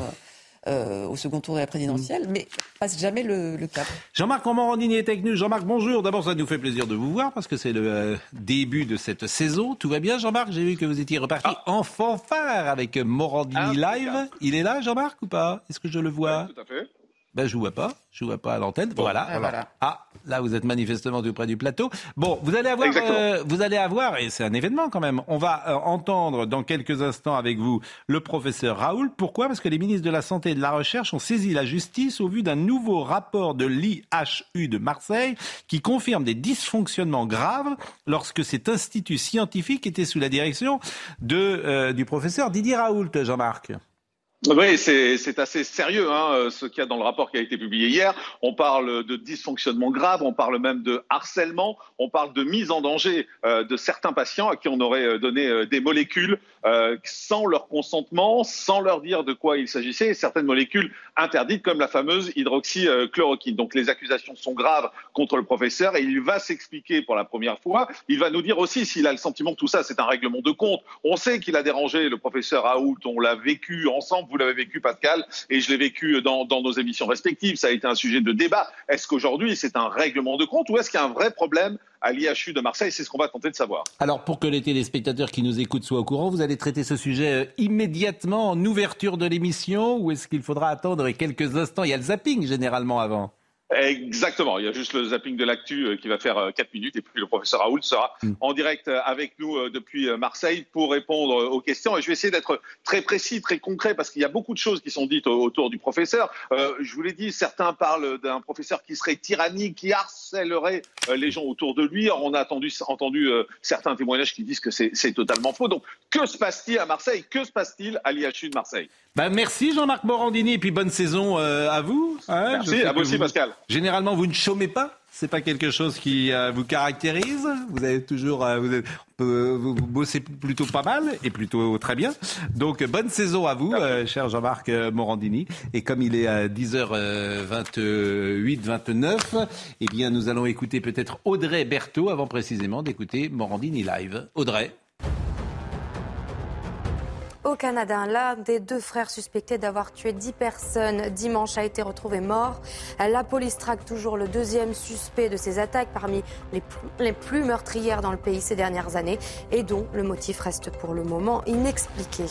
euh, au second tour de la présidentielle, mais passe jamais le, cap. Jean-Marc Morandini est avec nous. Jean-Marc, bonjour. D'abord, ça nous fait plaisir de vous voir parce que c'est le euh, début de cette saison. Tout va bien, Jean-Marc? J'ai vu que vous étiez reparti ah. en fanfare avec Morandini ah, Live. Il est là, Jean-Marc, ou pas? Est-ce que je le vois? Tout à fait. Ben, je ne vois pas. Je ne vois pas à l'antenne. voilà. Ah, voilà. Ah, là, vous êtes manifestement tout près du plateau. Bon, vous allez avoir, euh, vous allez avoir, et c'est un événement quand même. On va euh, entendre dans quelques instants avec vous le professeur Raoul. Pourquoi? Parce que les ministres de la Santé et de la Recherche ont saisi la justice au vu d'un nouveau rapport de l'IHU de Marseille qui confirme des dysfonctionnements graves lorsque cet institut scientifique était sous la direction de, euh, du professeur Didier Raoult, Jean-Marc. Oui, c'est assez sérieux hein, ce qu'il y a dans le rapport qui a été publié hier. On parle de dysfonctionnement grave, on parle même de harcèlement, on parle de mise en danger euh, de certains patients à qui on aurait euh, donné euh, des molécules euh, sans leur consentement, sans leur dire de quoi il s'agissait, et certaines molécules interdites comme la fameuse hydroxychloroquine. Donc les accusations sont graves contre le professeur et il va s'expliquer pour la première fois. Il va nous dire aussi s'il a le sentiment que tout ça c'est un règlement de compte. On sait qu'il a dérangé le professeur Raoult, on l'a vécu ensemble vous l'avez vécu, Pascal, et je l'ai vécu dans, nos émissions respectives. Ça a été un sujet de débat. Est-ce qu'aujourd'hui, c'est un règlement de compte ou est-ce qu'il y a un vrai problème à l'IHU de Marseille? C'est ce qu'on va tenter de savoir. Alors, pour que les téléspectateurs qui nous écoutent soient au courant, vous allez traiter ce sujet euh, immédiatement en ouverture de l'émission ou est-ce qu'il faudra attendre? Quelques instants Il y a le zapping généralement avant. Exactement. Il y a juste le zapping de l'actu euh, qui va faire 4 euh, minutes et puis le professeur Raoult sera mm. en direct euh, avec nous depuis Marseille pour répondre aux questions. Et je vais essayer d'être très précis, très concret parce qu'il y a beaucoup de choses qui sont dites autour du professeur. Euh, je vous l'ai dit, certains parlent d'un professeur qui serait tyrannique, qui harcèlerait les gens autour de lui. on a entendu, entendu certains témoignages qui disent que c'est totalement faux. Donc, que se passe-t-il à Marseille? Que se passe-t-il à l'IHU de Marseille? Ben, Merci Jean-Marc Morandini et puis bonne saison à vous. Hein, merci, à vous aussi Pascal. Généralement, vous ne chômez pas? C'est pas quelque chose qui euh, vous caractérise? Vous avez toujours, euh, vous, euh, vous, bossez plutôt pas mal et plutôt très bien. Donc bonne saison à vous, cher Jean-Marc Morandini. Et comme il est à 10h28, 29, eh bien nous allons écouter peut-être Audrey Berthaud avant précisément d'écouter Morandini live. Audrey. Au Canada, l'un des deux frères suspectés d'avoir tué 10 personnes dimanche a été retrouvé mort. La police traque toujours le deuxième suspect de ces attaques parmi les plus, les plus meurtrières dans le pays ces dernières années et dont le motif reste pour le moment inexpliqué.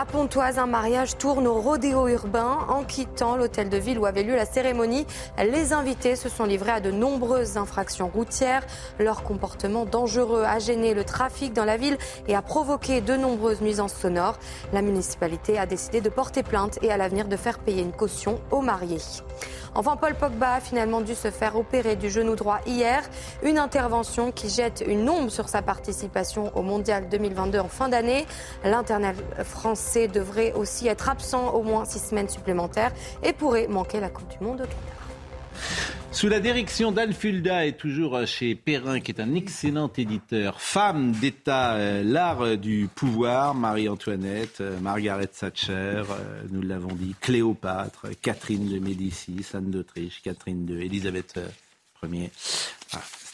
À Pontoise, un mariage tourne au rodéo urbain. En quittant l'hôtel de ville où avait lieu la cérémonie, les invités se sont livrés à de nombreuses infractions routières. Leur comportement dangereux a gêné le trafic dans la ville et a provoqué de nombreuses nuisances sonores. La municipalité a décidé de porter plainte et à l'avenir de faire payer une caution aux mariés. Enfin, Paul Pogba a finalement dû se faire opérer du genou droit hier. Une intervention qui jette une ombre sur sa participation au Mondial 2022 en fin d'année. L'internal français devrait aussi être absent au moins six semaines supplémentaires et pourrait manquer la Coupe du Monde au Qatar. Sous la direction d'Alfulda et toujours chez Perrin, qui est un excellent éditeur, femme d'État, euh, l'art du pouvoir, Marie-Antoinette, euh, Margaret Thatcher, euh, nous l'avons dit, Cléopâtre, Catherine de Médicis, Anne d'Autriche, Catherine de Élisabeth Ier.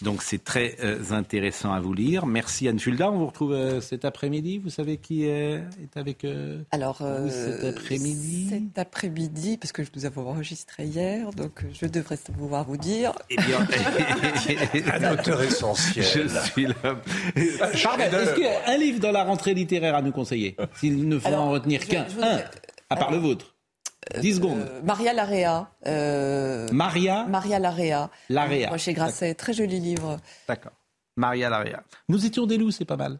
Donc c'est très euh, intéressant à vous lire. Merci Anne Fulda. On vous retrouve euh, cet après-midi. Vous savez qui est, avec euh, Alors, vous cet après-midi? Cet après-midi, parce que nous avons enregistré hier, donc je devrais pouvoir vous dire. Eh bien, *laughs* un auteur essentiel. Je suis là. Est-ce qu'un livre dans la rentrée littéraire à nous conseiller? S'il ne faut en retenir qu'un, un, à part le vôtre 10 secondes. Euh, Maria Larea. Euh, Maria Maria Larea. Larea. Chez Grasset. Très joli livre. D'accord. Maria Larea. Nous étions des loups, c'est pas mal.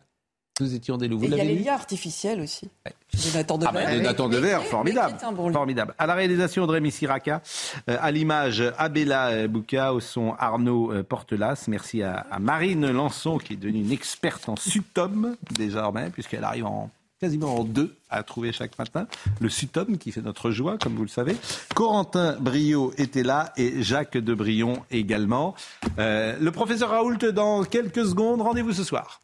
Nous étions des loups. Vous il y a les liens artificiels aussi. Ouais. Nathan de ah bah, Nathan de Verre, formidable. Bon formidable. À la réalisation, Audrey Missiraka. Euh, à l'image, Abella Bouka. Au son, Arnaud euh, Portelas. Merci à, à, Marine Lançon, qui est devenue une experte en sutom, désormais, puisqu'elle arrive en quasiment en deux à trouver chaque matin. Le Sutom qui fait notre joie, comme vous le savez. Corentin Brio était là et Jacques de Brion également. Euh, le professeur Raoult dans quelques secondes. Rendez-vous ce soir.